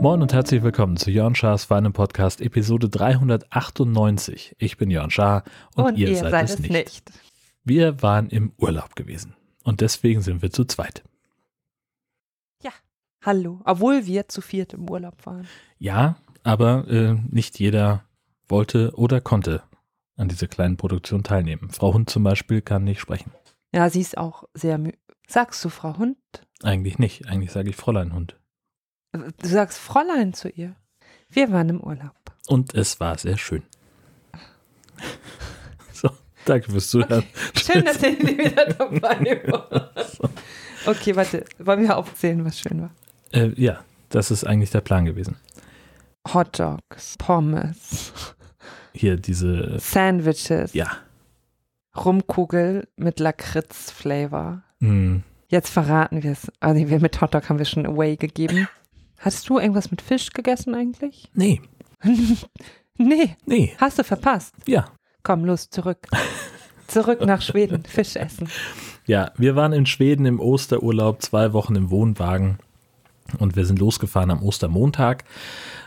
Moin und herzlich willkommen zu Jörn Schars Weinen Podcast Episode 398. Ich bin Jörn Schaar und, Und ihr, ihr seid, seid es nicht. nicht. Wir waren im Urlaub gewesen und deswegen sind wir zu zweit. Hallo. Obwohl wir zu viert im Urlaub waren. Ja, aber äh, nicht jeder wollte oder konnte an dieser kleinen Produktion teilnehmen. Frau Hund zum Beispiel kann nicht sprechen. Ja, sie ist auch sehr müde. Sagst du Frau Hund? Eigentlich nicht. Eigentlich sage ich Fräulein Hund. Du sagst Fräulein zu ihr. Wir waren im Urlaub. Und es war sehr schön. So, danke fürs Zuhören. Schön, dass ihr wieder dabei wart. Okay, warte. Wollen wir aufzählen, was schön war? Äh, ja, das ist eigentlich der Plan gewesen. Hot Dogs, Pommes, Hier diese, Sandwiches, ja, Rumkugel mit Lakritz-Flavor. mh, Jetzt verraten wir es. Also wir mit Hotdog haben wir schon away gegeben. Hast du irgendwas mit Fisch gegessen eigentlich? nee, nee, nee, hast du verpasst. ja. Komm, los, zurück. Zurück nach Schweden, Fisch essen. Ja, wir waren in Schweden im Osterurlaub, zwei Wochen im Wohnwagen und wir sind losgefahren am Ostermontag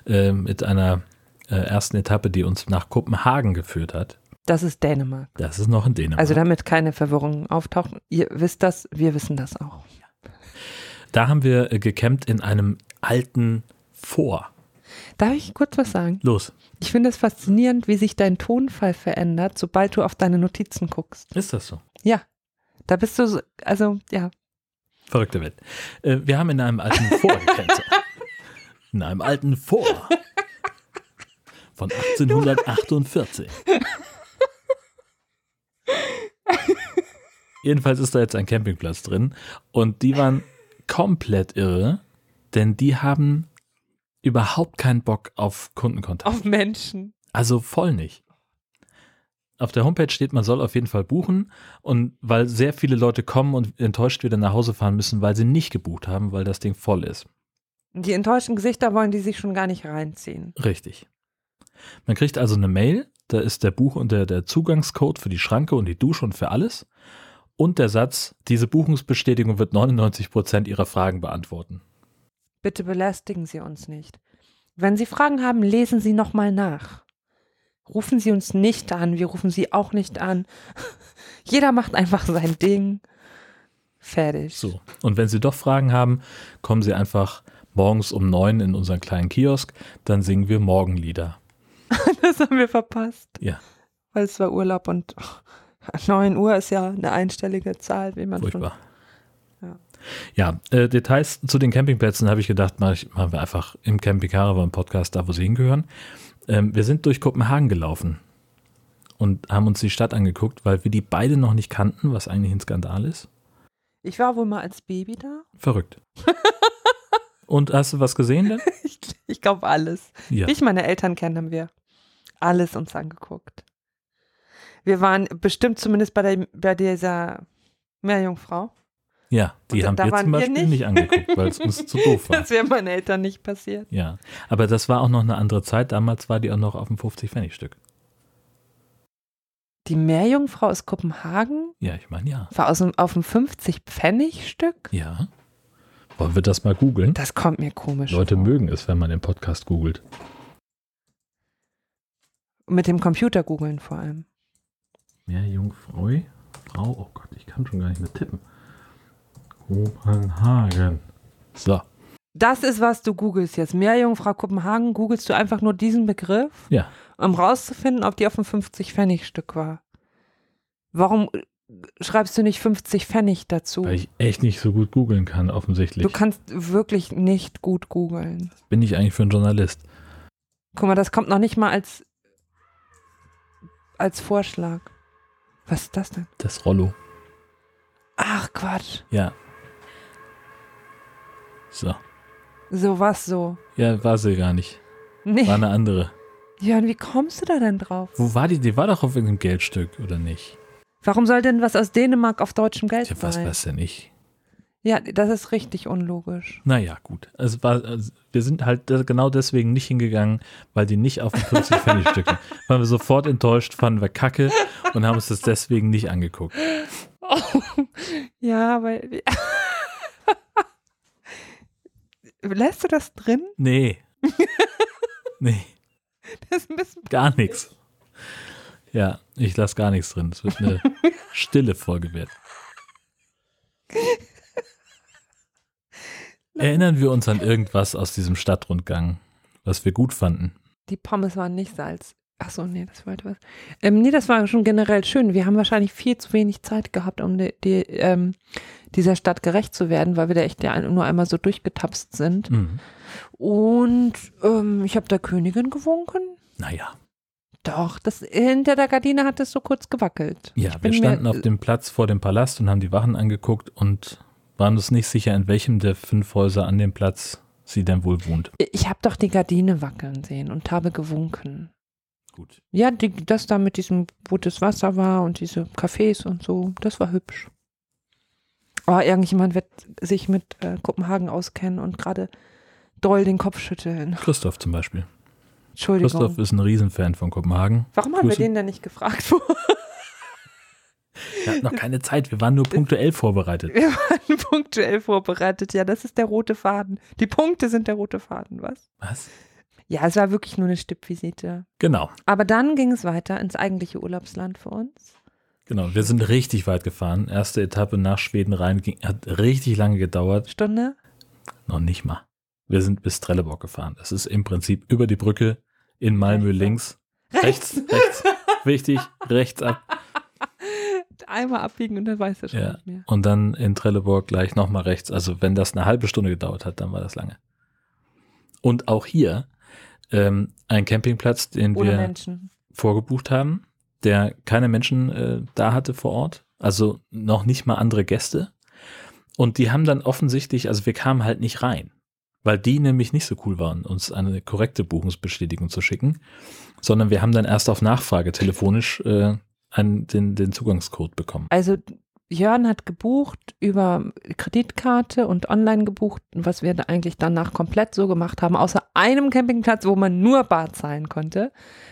äh, mit einer äh, ersten Etappe, die uns nach Kopenhagen geführt hat. Das ist Dänemark. Das ist noch in Dänemark. Also damit keine Verwirrung auftaucht. Ihr wisst das, wir wissen das auch. da haben wir äh, gecampt in einem alten Vor. Darf ich kurz was sagen? Los, Ich finde es faszinierend, wie sich dein Tonfall verändert, sobald du auf deine Notizen guckst. ist das so? Ja, da bist du, so, also ja, Verrückte Welt. Äh, wir haben in einem alten Vor gecampt. In einem alten Vor. Von 1848. Jedenfalls ist da jetzt ein Campingplatz drin und die waren komplett irre, denn die haben überhaupt keinen Bock auf Kundenkontakt. auf Menschen. Also voll nicht. Auf der Homepage steht, man soll auf jeden Fall buchen und weil sehr viele Leute kommen und enttäuscht wieder nach Hause fahren müssen, weil sie nicht gebucht haben, weil das Ding voll ist. Die enttäuschten Gesichter wollen die sich schon gar nicht reinziehen. Richtig. Man kriegt also eine Mail, da ist der Buch und der, der Zugangscode für die Schranke und die Dusche und für alles. Und der Satz, diese Buchungsbestätigung wird 99 Prozent Ihrer Fragen beantworten. Bitte belästigen Sie uns nicht. Wenn Sie Fragen haben, lesen Sie nochmal nach. Rufen Sie uns nicht an, wir rufen Sie auch nicht an. Jeder macht einfach sein Ding. Fertig. So. Und wenn Sie doch Fragen haben, kommen Sie einfach morgens um neun in unseren kleinen Kiosk, dann singen wir Morgenlieder. Das haben wir verpasst. Ja. Weil es war Urlaub und 9 Uhr ist ja eine einstellige Zahl, wie man Furchtbar. Ja. Ja, äh, Details zu den Campingplätzen habe ich gedacht, mach ich, machen wir einfach im Camping Caravan Podcast da, wo sie hingehören. Ähm, wir sind durch Kopenhagen gelaufen und haben uns die Stadt angeguckt, weil wir die beide noch nicht kannten, was eigentlich ein Skandal ist. schon. Ich war wohl mal als Baby da. Verrückt. und hast du was gesehen denn? Ich, ich glaube alles. Ja. Wie ich meine Eltern kennen, haben wir alles uns angeguckt. Wir waren bestimmt zumindest bei, der, bei dieser Meerjungfrau. Ja, die Und haben wir zum wir Beispiel nicht. nicht angeguckt, weil es uns zu doof war. Das wäre meinen Eltern nicht passiert. Ja, aber das war auch noch eine andere Zeit. Damals war die auch noch auf dem 50-Pfennig-Stück. Die Meerjungfrau aus Kopenhagen Ja, ich meine ja. war aus auf dem 50-Pfennig-Stück? Ja. Wollen wir das mal googeln? Das kommt mir komisch Leute vor. mögen es, wenn man den Podcast googelt. Mit dem Computer googeln vor allem. Meerjungfrau, Frau, oh Gott, ich kann schon gar nicht mehr tippen. Kopenhagen. So, Das ist, was du googelst jetzt. Meerjungfrau Kopenhagen, googelst du einfach nur diesen Begriff, ja. um rauszufinden, ob die auf dem 50-Pfennig-Stück war. Warum äh, schreibst du nicht 50 Pfennig dazu? Weil ich echt nicht so gut googeln kann, offensichtlich. Du kannst wirklich nicht gut googeln. Bin ich eigentlich für einen Journalist? Guck mal, das kommt noch nicht mal als, als Vorschlag. Was ist das denn? Das Rollo. Ach Quatsch. Ja. So. So was so. Ja, war sie gar nicht. Nee. War eine andere. Jörn, wie kommst du da denn drauf? Wo war die? Die war doch auf irgendeinem Geldstück, oder nicht? Warum soll denn was aus Dänemark auf deutschem Geld Ja, was sein? weiß denn ich? Ja, das ist richtig unlogisch. Naja, gut. Es war, also wir sind halt genau deswegen nicht hingegangen, weil die nicht auf dem 50 Pfennig Stück waren wir sofort enttäuscht, fanden wir kacke und haben uns das deswegen nicht angeguckt. Oh, ja, weil. Lässt du das drin? Nee. nee, Das ist ein bisschen. gar nichts. Ja, ich lasse gar nichts drin. Es wird eine stille Folge werden. Erinnern wir uns an irgendwas aus diesem Stadtrundgang, was wir gut fanden? Die Pommes waren nicht Salz. Ach so, nee, das wollte was. Ähm, nee, das war schon generell schön. Wir haben wahrscheinlich viel zu wenig Zeit gehabt, um die, die, ähm, dieser Stadt gerecht zu werden, weil wir da echt ja nur einmal so durchgetapst sind. Mhm. Und ähm, ich habe der Königin gewunken. Naja, Doch, das hinter der Gardine hat es so kurz gewackelt. ja, wir standen mir, auf dem Platz vor dem Palast und haben die Wachen angeguckt und waren uns nicht sicher, in welchem der fünf Häuser an dem Platz sie denn wohl wohnt. Ich habe doch die Gardine wackeln sehen und habe gewunken. Gut. Ja, die, das da mit diesem, wo das Wasser war und diese Cafés und so, das war hübsch. Oh, irgendjemand wird sich mit äh, Kopenhagen auskennen und gerade doll den Kopf schütteln. Christoph zum Beispiel. Entschuldigung. Christoph ist ein Riesenfan von Kopenhagen. Warum haben wir den denn nicht gefragt? Wir hatten noch keine Zeit, wir waren nur punktuell vorbereitet. Wir waren punktuell vorbereitet. Ja, das ist der rote Faden. Die Punkte sind der rote Faden, was? Was? Ja, es war wirklich nur eine Stippvisite. Genau, Aber dann ging es weiter ins eigentliche Urlaubsland für uns. genau. Wir sind richtig weit gefahren. Erste Etappe nach Schweden rein, ging, hat richtig lange gedauert. Stunde? Noch nicht mal. Wir sind bis Trelleborg gefahren. Das ist im Prinzip über die Brücke in Malmö links. Rechts, rechts. Wichtig, rechts ab. Einmal abbiegen und dann weißt du schon Ja. nicht mehr. Und dann in Trelleborg gleich nochmal rechts. Also wenn das eine halbe Stunde gedauert hat, dann war das lange. Und auch hier ähm, ein Campingplatz, den Ohne wir Menschen. vorgebucht haben, der keine Menschen äh, da hatte vor Ort. Also noch nicht mal andere Gäste. Und die haben dann offensichtlich, also wir kamen halt nicht rein, weil die nämlich nicht so cool waren, uns eine korrekte Buchungsbestätigung zu schicken, sondern wir haben dann erst auf Nachfrage telefonisch äh, einen, den, den Zugangscode bekommen. Also Jörn hat gebucht über Kreditkarte und online gebucht, was wir da eigentlich danach komplett so gemacht haben, außer einem Campingplatz, wo man nur Bar zahlen konnte.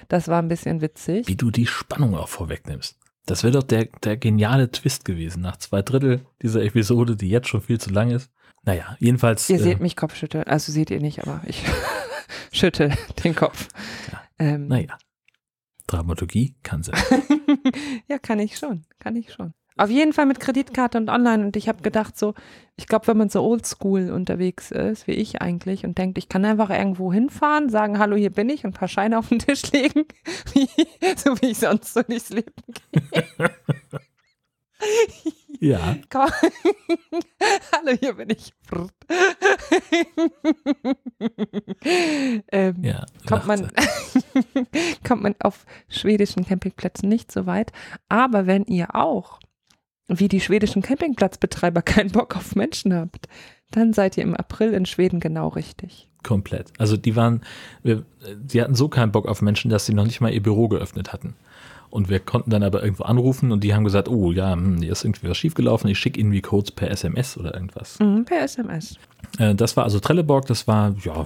Das war ein bisschen witzig. Wie du die Spannung auch vorwegnimmst. Das wäre doch der, der geniale Twist gewesen, nach zwei Drittel dieser Episode, die jetzt schon viel zu lang ist. Naja, jedenfalls. Ihr äh, seht mich Kopfschütteln, also seht ihr nicht, aber ich schüttel den Kopf. Ja. Ähm, Naja. Dramaturgie kann sein. ja, kann ich schon, kann ich schon. Auf jeden Fall mit Kreditkarte und online und ich habe gedacht so, ich glaube, wenn man so oldschool unterwegs ist, wie ich eigentlich und denkt, ich kann einfach irgendwo hinfahren, sagen, hallo, hier bin ich und ein paar Scheine auf den Tisch legen, wie, so wie ich sonst so durchs Leben gehe. Ja, Komm. hallo, hier bin ich. ähm, ja. kommt man, kommt man auf schwedischen Campingplätzen nicht so weit. Aber wenn ihr auch, wie die schwedischen Campingplatzbetreiber, keinen Bock auf Menschen habt, dann seid ihr im April in Schweden genau richtig. sie. Komplett. Also die waren, die hatten so keinen Bock auf Menschen, dass sie noch nicht mal ihr Büro geöffnet hatten. Und wir konnten dann aber irgendwo anrufen und die haben gesagt, oh ja, hm, hier ist irgendwie was schiefgelaufen, ich schicke ihnen die Codes per SMS oder irgendwas. Mhm, per SMS. Äh, das war also Trelleborg, das war, ja,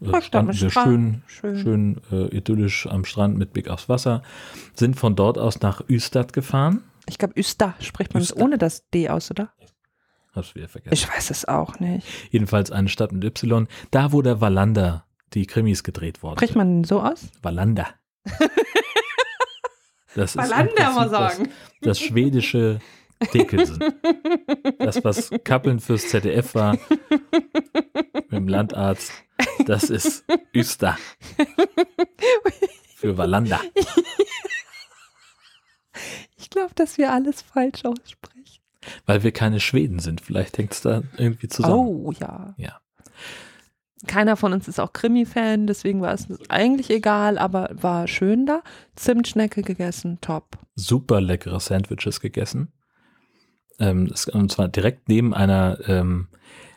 äh, standen wir schön, schön. schön äh, idyllisch am Strand mit Blick aufs Wasser, sind von dort aus nach Ystad gefahren. Ich glaube, Üsta spricht man es Ystad. ohne das D aus, oder? Hab's wieder vergessen. Ich weiß es auch nicht. Jedenfalls eine Stadt mit Y, da wo der Wallander die Krimis gedreht worden Spricht man so aus? Wallander. Das ist Wallander mal sagen. Das, das schwedische Dickinson. Das, was Kappeln fürs ZDF war, mit dem Landarzt, das ist Ystad. Für Wallander. Ich glaube, dass wir alles falsch aussprechen. Weil wir keine Schweden sind. Vielleicht hängt es da irgendwie zusammen. Oh, ja. Ja. Keiner von uns ist auch Krimi-Fan, deswegen war es eigentlich egal, aber war schön da. Zimtschnecke gegessen, top. Super leckere Sandwiches gegessen. Ähm, und zwar direkt neben einer, ähm,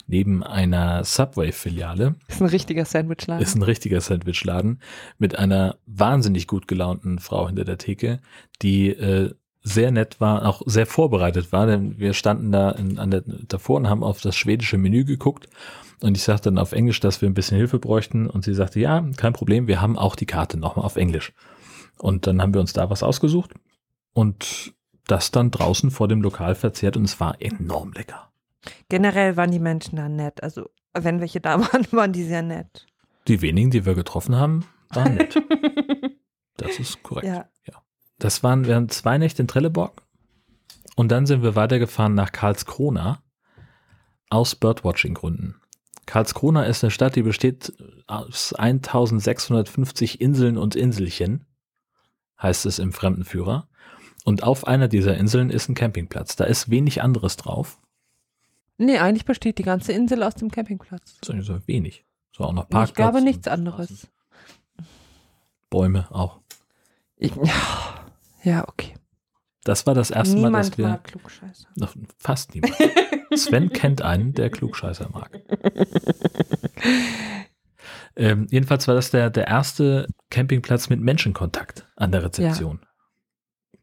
neben einer Subway-Filiale. Ist ein richtiger Sandwichladen. Ist ein richtiger Sandwichladen mit einer wahnsinnig gut gelaunten Frau hinter der Theke, die äh, sehr nett war, auch sehr vorbereitet war, denn wir standen da in, an der, davor und haben auf das schwedische Menü geguckt und ich sagte dann auf Englisch, dass wir ein bisschen Hilfe bräuchten und sie sagte, ja, kein Problem, wir haben auch die Karte nochmal auf Englisch. Und dann haben wir uns da was ausgesucht und das dann draußen vor dem Lokal verzehrt und es war enorm lecker. Generell waren die Menschen da nett. Also, wenn welche da waren, waren die sehr nett. Die wenigen, die wir getroffen haben, waren nett. Das ist korrekt. Ja. Das waren, wir haben zwei Nächte in Trelleborg und dann sind wir weitergefahren nach Karlskrona aus Birdwatching-Gründen. Karlskrona ist eine Stadt, die besteht aus 1650 Inseln und Inselchen, heißt es im Fremdenführer. Und auf einer dieser Inseln ist ein Campingplatz. Da ist wenig anderes drauf. Nee, eigentlich besteht die ganze Insel aus dem Campingplatz. So so wenig. So auch noch Parkplatz. ich glaube nichts anderes. Bäume auch. Ich, ja, ja, okay. Das war das erste Mal, Niemand dass wir. mag Klugscheißer. Noch Fast niemand. Sven kennt einen, der Klugscheißer mag. ähm, jedenfalls war das der, der erste Campingplatz mit Menschenkontakt an der Rezeption.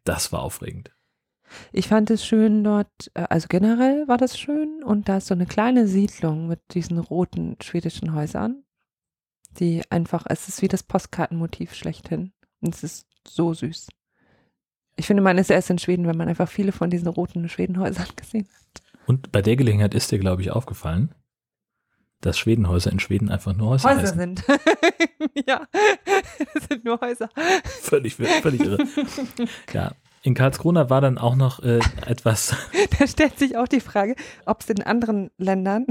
Das war aufregend. Ich fand es schön dort, äh, also generell war das schön und da ist so eine kleine Siedlung mit diesen roten schwedischen Häusern, die einfach, es ist wie das Postkartenmotiv schlechthin und es ist so süß. Ich finde, man ist erst in Schweden, wenn man einfach viele von diesen roten Schwedenhäusern gesehen hat. Und bei der Gelegenheit ist dir, glaube ich, aufgefallen, dass Schwedenhäuser in Schweden einfach nur Häuser, Häuser heißen. sind. ja, es sind nur Häuser. Völlig, völlig irre. Ja. In Karlskrona war dann auch noch äh, etwas, Da stellt sich auch die Frage, ob es in anderen Ländern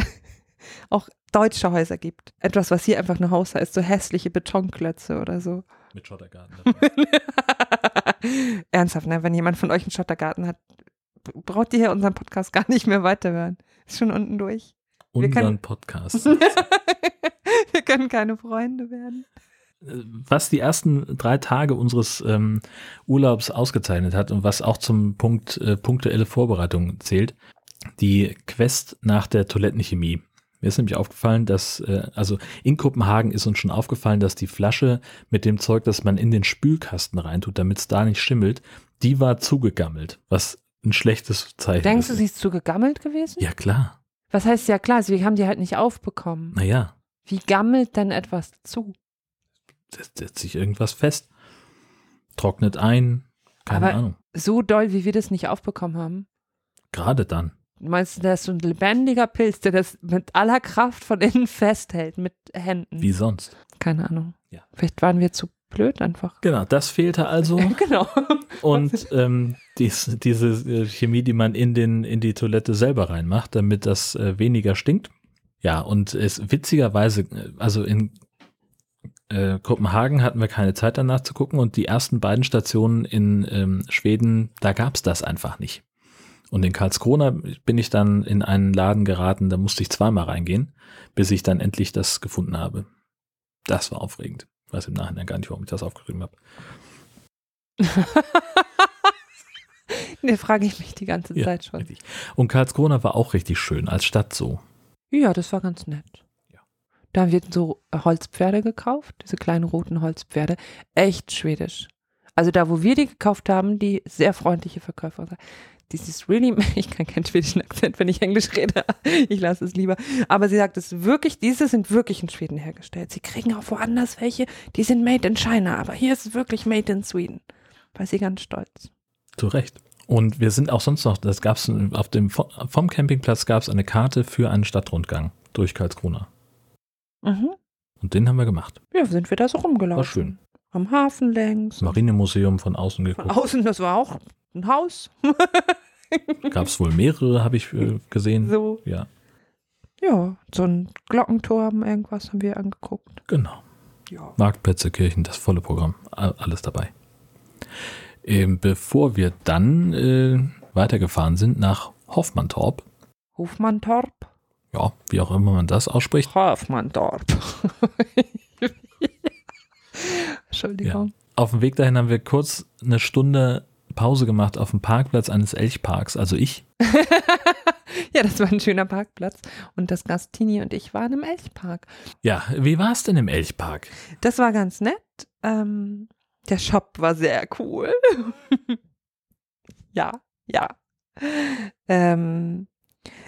auch deutsche Häuser gibt. Etwas, was hier einfach nur Haus heißt, so hässliche Betonklötze oder so. mit Schottergarten. Ernsthaft, ne? wenn jemand von euch einen Schottergarten hat, braucht ihr hier unseren Podcast gar nicht mehr weiterhören. Ist schon unten durch. Wir Unseren können- Podcast. Wir können keine Freunde werden. was die ersten drei Tage unseres ähm, Urlaubs ausgezeichnet hat und was auch zum Punkt äh, punktuelle Vorbereitung zählt, die Quest nach der Toilettenchemie. Mir ist nämlich aufgefallen, dass, äh, also in Kopenhagen ist uns schon aufgefallen, dass die Flasche mit dem Zeug, das man in den Spülkasten reintut, damit es da nicht schimmelt, die war zugegammelt, was ein schlechtes Zeichen Denkst du, ist. sie ist zu gegammelt gewesen? Ja, klar. Was heißt ja klar, sie haben die halt nicht aufbekommen. Naja, Wie gammelt denn etwas zu? setzt, setzt sich irgendwas fest, trocknet ein, keine Aber- Ahnung. So doll, wie wir das nicht aufbekommen haben. Gerade dann. Du meinst, der ist so ein lebendiger Pilz, der das mit aller Kraft von innen festhält, mit Händen. Wie sonst. Keine Ahnung. Ja. Vielleicht waren wir zu blöd einfach. Genau, das fehlte also. genau. Und ähm, dies, diese äh, Chemie, die man in, den, in die Toilette selber reinmacht, damit das äh, weniger stinkt. Ja, und es witzigerweise, äh, also in äh, Kopenhagen hatten wir keine Zeit danach zu gucken und die ersten beiden Stationen in ähm, Schweden, da gab es das einfach nicht. Und in Karlskrona bin ich dann in einen Laden geraten, da musste ich zweimal reingehen, bis ich dann endlich das gefunden habe. Das war aufregend. Ich weiß im Nachhinein gar nicht, warum ich das aufgeschrieben habe. Ne, frage ich mich die ganze Ja, Zeit schon. Richtig. Und Karlskrona war auch richtig schön als Stadt so. Ja, das war ganz nett. Ja. Da haben wir so Holzpferde gekauft, diese kleinen roten Holzpferde. Echt schwedisch. Also da, wo wir die gekauft haben, die sehr freundliche Verkäufer. Dieses really, ich kann keinen schwedischen Akzent, wenn ich Englisch rede. Ich lasse es lieber. Aber sie sagt, es wirklich, diese sind wirklich in Schweden hergestellt. Sie kriegen auch woanders welche, die sind made in China, aber hier ist es wirklich made in Sweden. War sie ganz stolz. Zu Recht. Und wir sind auch sonst noch, das gab es auf dem vom Campingplatz gab es eine Karte für einen Stadtrundgang durch Karlskrona. Mhm. Und den haben wir gemacht. Ja, sind wir da so rumgelaufen. War schön. Am Hafen längs. Das Marinemuseum von außen Von geguckt. außen, das war auch ein Haus. Gab es wohl mehrere, habe ich äh, gesehen. So. Ja, Ja, so ein Glockenturm, irgendwas haben wir angeguckt. genau. Ja. Marktplätze, Kirchen, das volle Programm. Alles dabei. Ähm, bevor wir dann äh, weitergefahren sind nach Hoffmantorp, Hofmantorp. ja, wie auch immer man das ausspricht, Hofmantorp. Entschuldigung. Auf dem Weg dahin haben wir kurz eine Stunde Pause gemacht auf dem Parkplatz eines Elchparks, also ich. Ja. das war ein schöner Parkplatz. Und das Gastini und ich waren im Elchpark. Ja, wie war es denn im Elchpark? Das war ganz nett. Ähm, der Shop war sehr cool. Ja, ja. Ähm,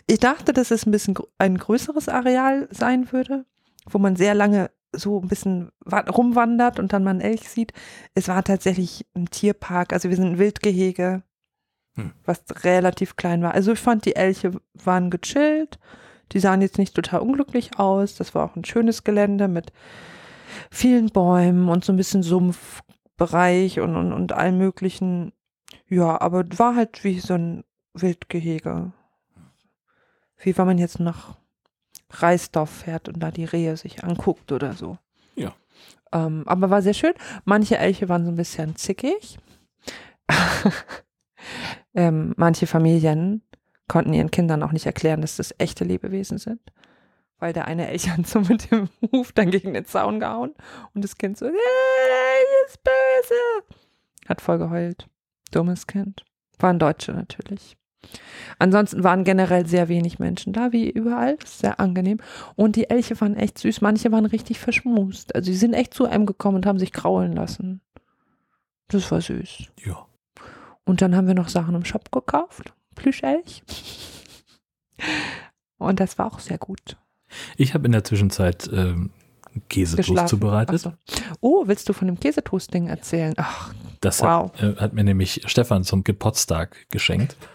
ich dachte, dass es ein bisschen ein größeres Areal sein würde, wo man sehr lange so ein bisschen wa- rumwandert und dann mal einen Elch sieht. Es war tatsächlich ein Tierpark, also wir sind ein Wildgehege, Hm. was relativ klein war. Also ich fand, die Elche waren gechillt, die sahen jetzt nicht total unglücklich aus. Das war auch ein schönes Gelände mit vielen Bäumen und so ein bisschen Sumpfbereich und, und, und allem möglichen. Ja, aber war halt wie so ein Wildgehege. Wie wenn man jetzt nach Reisdorf fährt und da die Rehe sich anguckt oder so. Ja. Ähm, aber war sehr schön. Manche Elche waren so ein bisschen zickig. ähm, manche Familien konnten ihren Kindern auch nicht erklären, dass das echte Lebewesen sind. Weil der eine Elch hat so mit dem Huf dann gegen den Zaun gehauen und das Kind so, "Der Elch ist böse. Hat voll geheult. Dummes Kind. Waren Deutsche natürlich. Ansonsten waren generell sehr wenig Menschen da, wie überall. Sehr angenehm. Und die Elche waren echt süß. Manche waren richtig verschmust. Also sie sind echt zu einem gekommen und haben sich kraulen lassen. Das war süß. Ja. Und dann haben wir noch Sachen im Shop gekauft. Plüschelch. Und das war auch sehr gut. Ich habe in der Zwischenzeit ähm, Käsetoast Geschlafen. zubereitet. So. Oh, willst du von dem Käsetoast-Ding erzählen? Ach, Das Wow. hat, äh, hat mir nämlich Stefan zum Geburtstag geschenkt.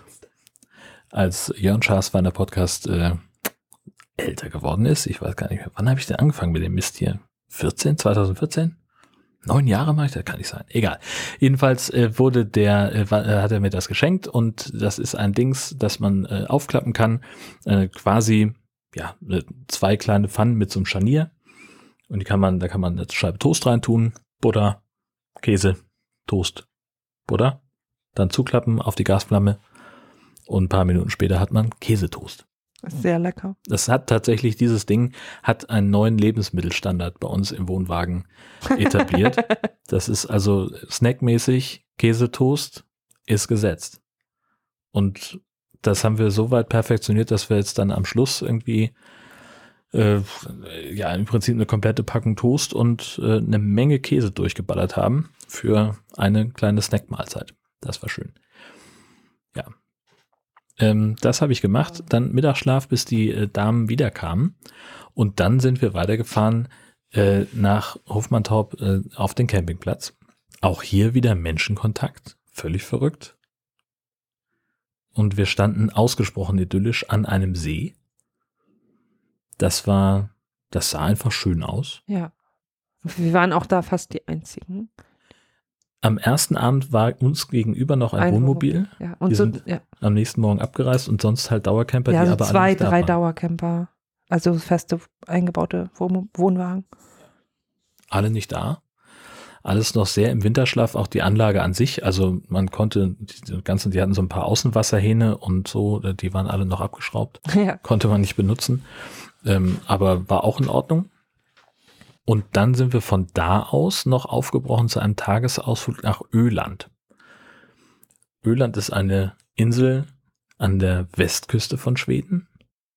Als Jörn Schaasweiner Podcast äh, älter geworden ist. Ich weiß gar nicht mehr. Wann habe ich denn angefangen mit dem Mist hier? 14? 2014? Neun Jahre mache ich das? Kann nicht sein. Egal. Jedenfalls äh, wurde der, äh, äh, hat er mir das geschenkt und das ist ein Dings, das man äh, aufklappen kann. Äh, quasi, ja, äh, zwei kleine Pfannen mit so einem Scharnier. Und die kann man, da kann man eine Scheibe Toast reintun, Butter, Käse, Toast, Butter, dann zuklappen auf die Gasflamme und ein paar Minuten später hat man Käsetoast. ist sehr lecker. Das hat tatsächlich, dieses Ding hat einen neuen Lebensmittelstandard bei uns im Wohnwagen etabliert. das ist also snackmäßig, Käsetoast ist gesetzt. Und das haben wir so weit perfektioniert, dass wir jetzt dann am Schluss irgendwie äh, ja im Prinzip eine komplette Packung Toast und äh, eine Menge Käse durchgeballert haben für eine kleine Snackmahlzeit. Das war schön. Ja. Ähm, das habe ich gemacht. Dann Mittagsschlaf, bis die äh, Damen wiederkamen. Und dann sind wir weitergefahren äh, nach Hofmannsthorp äh, auf den Campingplatz. Auch hier wieder Menschenkontakt. Völlig verrückt. Und wir standen ausgesprochen idyllisch an einem See. Das war, das sah einfach schön aus. Ja. Wir waren auch da fast die einzigen. Am ersten Abend war uns gegenüber noch ein, Ein Wohnmobil, Ja, und so, sind ja, am nächsten Morgen abgereist und sonst halt Dauercamper, ja die so aber zwei, drei. Dauercamper. Also feste eingebaute Wohn Wohnwagen. alle nicht da. Alles noch sehr im Winterschlaf, auch die Anlage an sich. Also man konnte, die ganzen, die hatten so ein paar Außenwasserhähne und so, die waren alle noch abgeschraubt. ja. Konnte man nicht benutzen. Ähm, aber war auch in Ordnung. Und dann sind wir von da aus noch aufgebrochen zu einem Tagesausflug nach Öland. Öland ist eine Insel an der Westküste von Schweden.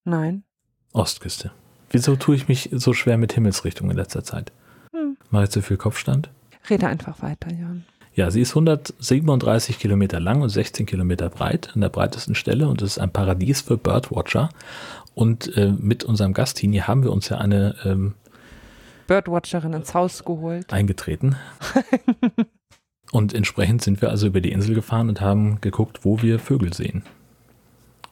Nein. Ostküste. Wieso tue ich mich so schwer mit Himmelsrichtung in letzter Zeit? Hm. Mache ich zu viel Kopfstand? Rede einfach weiter, Jan. Ja, sie ist 137 Kilometer lang und 16 Kilometer breit an der breitesten Stelle und es ist ein Paradies für Birdwatcher. Und äh, mit unserem Gast Tini haben wir uns ja eine ähm, Birdwatcherin ins Haus geholt. eingetreten. und entsprechend sind wir also über die Insel gefahren und haben geguckt, wo wir Vögel sehen.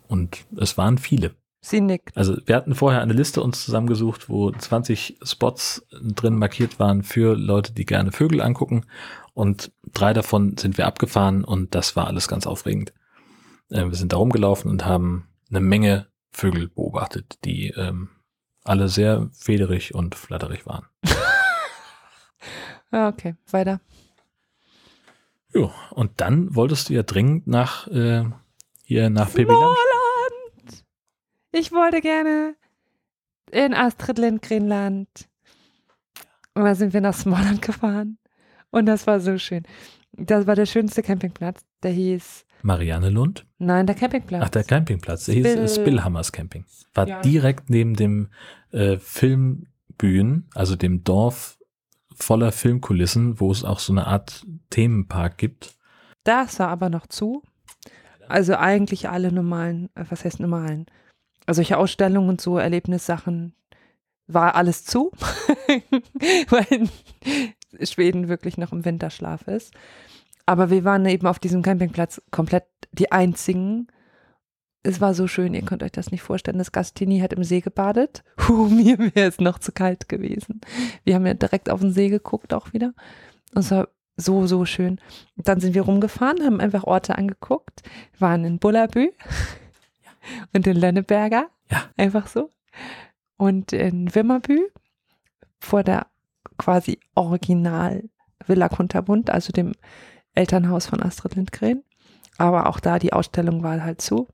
Und es waren viele. Sie nickt. Also wir hatten vorher eine Liste uns zusammengesucht, wo 20 Spots drin markiert waren für Leute, die gerne Vögel angucken. Und drei davon sind wir abgefahren und das war alles ganz aufregend. Äh, wir sind da rumgelaufen und haben eine Menge Vögel beobachtet, die ähm, alle sehr federig und flatterig waren. Ja, okay. Weiter. Jo, und dann wolltest du ja dringend nach äh, hier nach. Smallland! Ich wollte gerne in Astrid Lindgren-Land. Und dann sind wir nach Smallland gefahren. Und das war so schön. Das war der schönste Campingplatz. Der hieß, Marianne Lund. nein, der Campingplatz. Ach, der Campingplatz. Der hieß Spill- Spillhammers Camping. War Ja. direkt neben dem äh, Filmbühnen, also dem Dorf voller Filmkulissen, wo es auch so eine Art Themenpark gibt. Das war aber noch zu. also eigentlich alle normalen, äh, was heißt normalen? Also solche Ausstellungen und so, Erlebnissachen, war alles zu, weil Schweden wirklich noch im Winterschlaf ist. Aber wir waren eben auf diesem Campingplatz komplett die einzigen. Es war so schön, ihr könnt euch das nicht vorstellen. Das Gastini hat im See gebadet. Puh, mir wäre es noch zu kalt gewesen. Wir haben ja direkt auf den See geguckt auch wieder. Und es war so, so schön. Und dann sind wir rumgefahren, haben einfach Orte angeguckt, waren in Bullabü ja. und in Lenneberger. Ja. Einfach so. Und in Wimmerbü vor der quasi Original Villa Kunterbund, also dem Elternhaus von Astrid Lindgren. Aber auch da die Ausstellung war halt zu.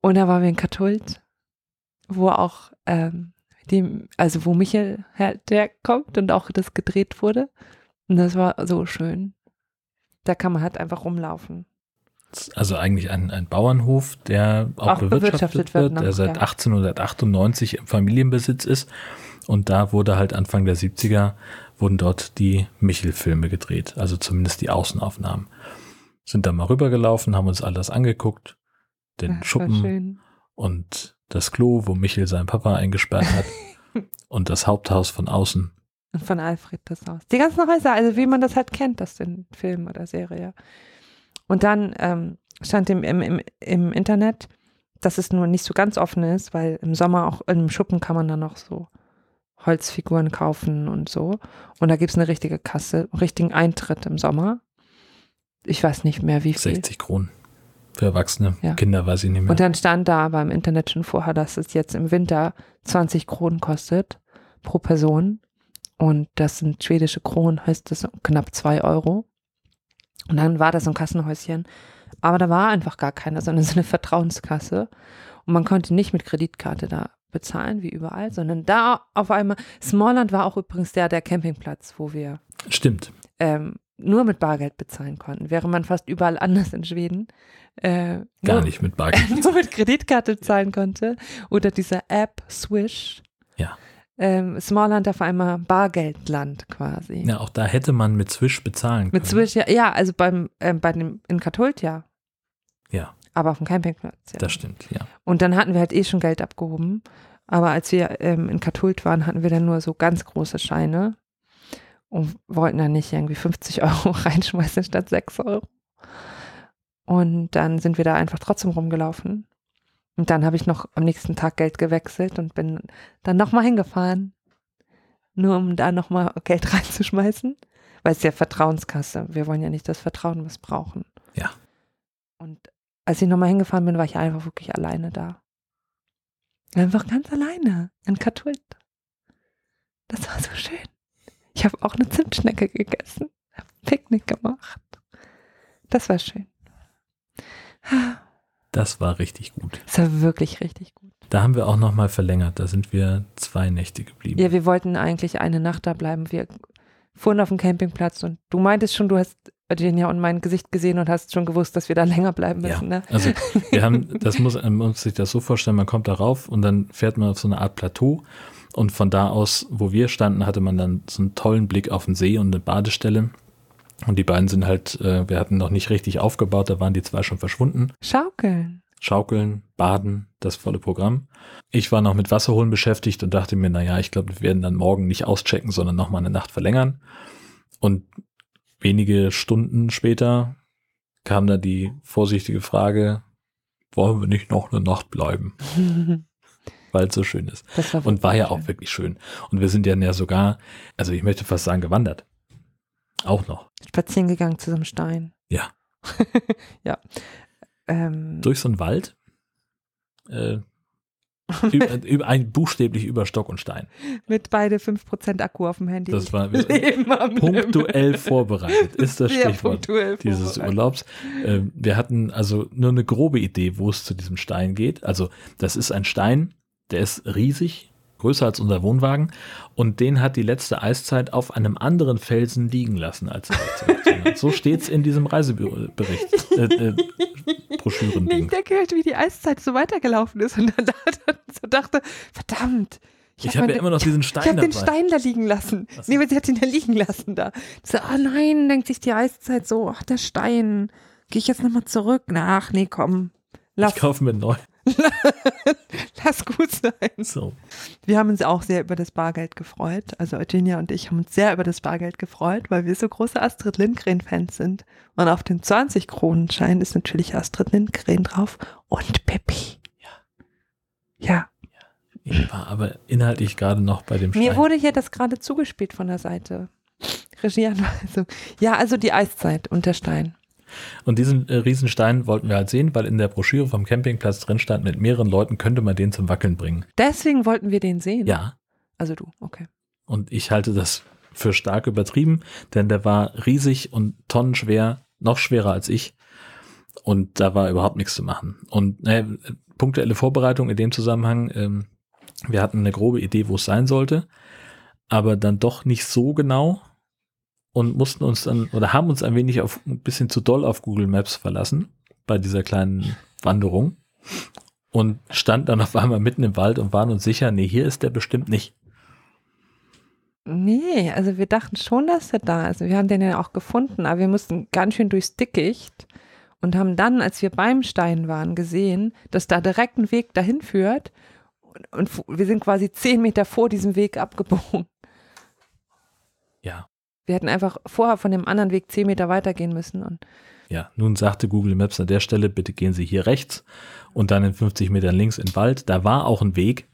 Und da waren wir in Kathult, wo auch ähm, die, also wo Michael herkommt und auch das gedreht wurde. Und das war so schön. Da kann man halt einfach rumlaufen. Also eigentlich ein, ein Bauernhof, der auch, auch bewirtschaftet, bewirtschaftet, wird, noch, der seit ja. 1898 im Familienbesitz ist. Und da wurde halt Anfang der 70er, wurden dort die Michel-Filme gedreht, also zumindest die Außenaufnahmen. Sind da mal rübergelaufen, haben uns alles angeguckt, den ja, Schuppen und das Klo, wo Michel seinen Papa eingesperrt hat und das Haupthaus von außen. Von Alfred das Haus. Die ganzen Häuser, also wie man das halt kennt, das in Film oder Serie. Und dann ähm, stand im, im, im, im Internet, dass es nur nicht so ganz offen ist, weil im Sommer auch im Schuppen kann man dann noch so Holzfiguren kaufen und so. Und da gibt es eine richtige Kasse, richtigen Eintritt im Sommer. Ich weiß nicht mehr, wie viel. 60 Kronen. Für Erwachsene, ja. Kinder weiß ich nicht mehr. Und dann stand da aber im Internet schon vorher, dass es jetzt im Winter 20 Kronen kostet pro Person. Und das sind schwedische Kronen, heißt das knapp zwei Euro. Und dann war das so ein Kassenhäuschen. Aber da war einfach gar keine, sondern so eine Vertrauenskasse. Und man konnte nicht mit Kreditkarte da bezahlen, wie überall, sondern da auf einmal, Smallland war auch übrigens der, der Campingplatz, wo wir Stimmt. Ähm, nur mit Bargeld bezahlen konnten, während man fast überall anders in Schweden äh, gar nur, nicht mit Bargeld nur mit Kreditkarte zahlen konnte oder dieser App Swish. Ja. Ähm, Smallland auf einmal Bargeldland quasi. Ja, auch da hätte man mit Swish bezahlen können. Mit Swish, ja, ja also beim, äh, bei dem, in Kathult ja. Ja. Aber auf dem Campingplatz, ja. Das stimmt, ja. Und dann hatten wir halt eh schon Geld abgehoben. Aber als wir ähm, in Kathult waren, hatten wir dann nur so ganz große Scheine und wollten dann nicht irgendwie 50 Euro reinschmeißen statt 6 Euro. Und dann sind wir da einfach trotzdem rumgelaufen. Und dann habe ich noch am nächsten Tag Geld gewechselt und bin dann nochmal hingefahren, nur um da nochmal Geld reinzuschmeißen, weil es ja Vertrauenskasse. Wir wollen ja nicht das Vertrauen missbrauchen. Ja. Und als ich nochmal hingefahren bin, war ich einfach wirklich alleine da. Einfach ganz alleine in Kathult. Das war so schön. Ich habe auch eine Zimtschnecke gegessen, habe Picknick gemacht. Das war schön. Das war richtig gut. Das war wirklich richtig gut. Da haben wir auch nochmal verlängert. Da sind wir zwei Nächte geblieben. Ja, wir wollten eigentlich eine Nacht da bleiben. Wir fuhren auf dem Campingplatz und du meintest schon, du hast Virginia und mein Gesicht gesehen und hast schon gewusst, dass wir da länger bleiben müssen. Ja, ne? also wir haben, das muss man muss sich das so vorstellen, man kommt da rauf und dann fährt man auf so eine Art Plateau und von da aus, wo wir standen, hatte man dann so einen tollen Blick auf den See und eine Badestelle. Und die beiden sind halt, äh, wir hatten noch nicht richtig aufgebaut, da waren die zwei schon verschwunden. Schaukeln. Schaukeln, Baden, das volle Programm. Ich war noch mit Wasserholen beschäftigt und dachte mir, naja, ich glaube, wir werden dann morgen nicht auschecken, sondern nochmal eine Nacht verlängern. Und wenige Stunden später kam da die vorsichtige Frage, wollen wir nicht noch eine Nacht bleiben? Weil es so schön ist. War und war ja schön. auch wirklich schön. Und wir sind ja sogar, also ich möchte fast sagen, gewandert. Auch noch. Spazieren gegangen zu so einem Stein. Ja. ja. Ähm, Durch so einen Wald. Äh, ein buchstäblich über Stock und Stein. Mit beide 5% Akku auf dem Handy. Das war punktuell vorbereitet, ist das Stichwort dieses Urlaubs. Ähm, wir hatten also nur eine grobe Idee, wo es zu diesem Stein geht. Also das ist ein Stein, der ist riesig, größer als unser Wohnwagen und den hat die letzte Eiszeit auf einem anderen Felsen liegen lassen als So steht es in diesem Reisebericht. Äh, äh, Broschüren. Ich denke halt, wie die Eiszeit so weitergelaufen ist und dann so dachte, verdammt. Ich, ich habe ja immer noch diesen Stein Ich habe den Stein da liegen lassen. So. Nee, sie hat ihn da liegen lassen da. So, oh nein, denkt sich die Eiszeit so, ach, der Stein. Gehe ich jetzt nochmal zurück? Ach nee, komm. Lass, Ich kaufe mir neu. lass gut sein. So. Wir haben uns auch sehr über das Bargeld gefreut. Also Eugenia und ich haben uns sehr über das Bargeld gefreut, weil wir so große Astrid Lindgren-Fans sind. Und auf dem 20-Kronen-Schein ist natürlich Astrid Lindgren drauf und Pippi. Ja. Ich war aber inhaltlich gerade noch bei dem Mir Stein. wurde hier das gerade zugespielt von der Seite. Regieanweisung. Ja, also die Eiszeit und der Stein. Und diesen äh, Riesenstein wollten wir halt sehen, weil in der Broschüre vom Campingplatz drin stand, mit mehreren Leuten könnte man den zum Wackeln bringen. Deswegen wollten wir den sehen. Ja. Also du, okay. Und ich halte das für stark übertrieben, denn der war riesig und tonnenschwer, noch schwerer als ich. Und da war überhaupt nichts zu machen. Und äh, punktuelle Vorbereitung in dem Zusammenhang, ähm, wir hatten eine grobe Idee, wo es sein sollte, aber dann doch nicht so genau und mussten uns dann oder haben uns ein wenig auf ein bisschen zu doll auf Google Maps verlassen bei dieser kleinen Wanderung und stand dann auf einmal mitten im Wald und waren uns sicher, nee, hier ist der bestimmt nicht. Nee, also wir dachten schon, dass er da ist. Wir haben den ja auch gefunden, aber wir mussten ganz schön durchs Dickicht und haben dann, als wir beim Stein waren, gesehen, dass da direkt ein Weg dahin führt. Und, und wir sind quasi zehn Meter vor diesem Weg abgebogen. Ja. Wir hätten einfach vorher von dem anderen Weg zehn Meter weitergehen müssen. Und Ja, nun sagte Google Maps an der Stelle, bitte gehen Sie hier rechts und dann in 50 Metern links in den Wald. Da war auch ein Weg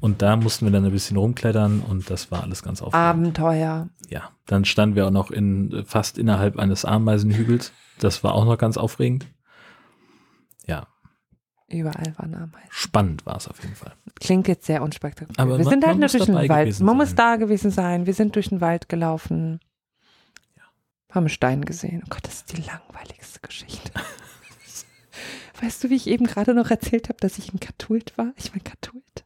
und da mussten wir dann ein bisschen rumklettern und das war alles ganz aufregend. Abenteuer. Ja, dann standen wir auch noch in fast innerhalb eines Ameisenhügels. Das war auch noch ganz aufregend. Ja, Überall waren Ameisen. spannend war es auf jeden Fall. Klingt jetzt sehr unspektakulär. Aber wir man- sind halt man nur muss durch den Wald. Man muss sein. da gewesen sein. Wir sind durch den Wald gelaufen. Haben Stein gesehen. Oh Gott, das ist die langweiligste Geschichte. weißt du, wie ich eben gerade noch erzählt habe, dass ich in Katult war? Ich bin Katult.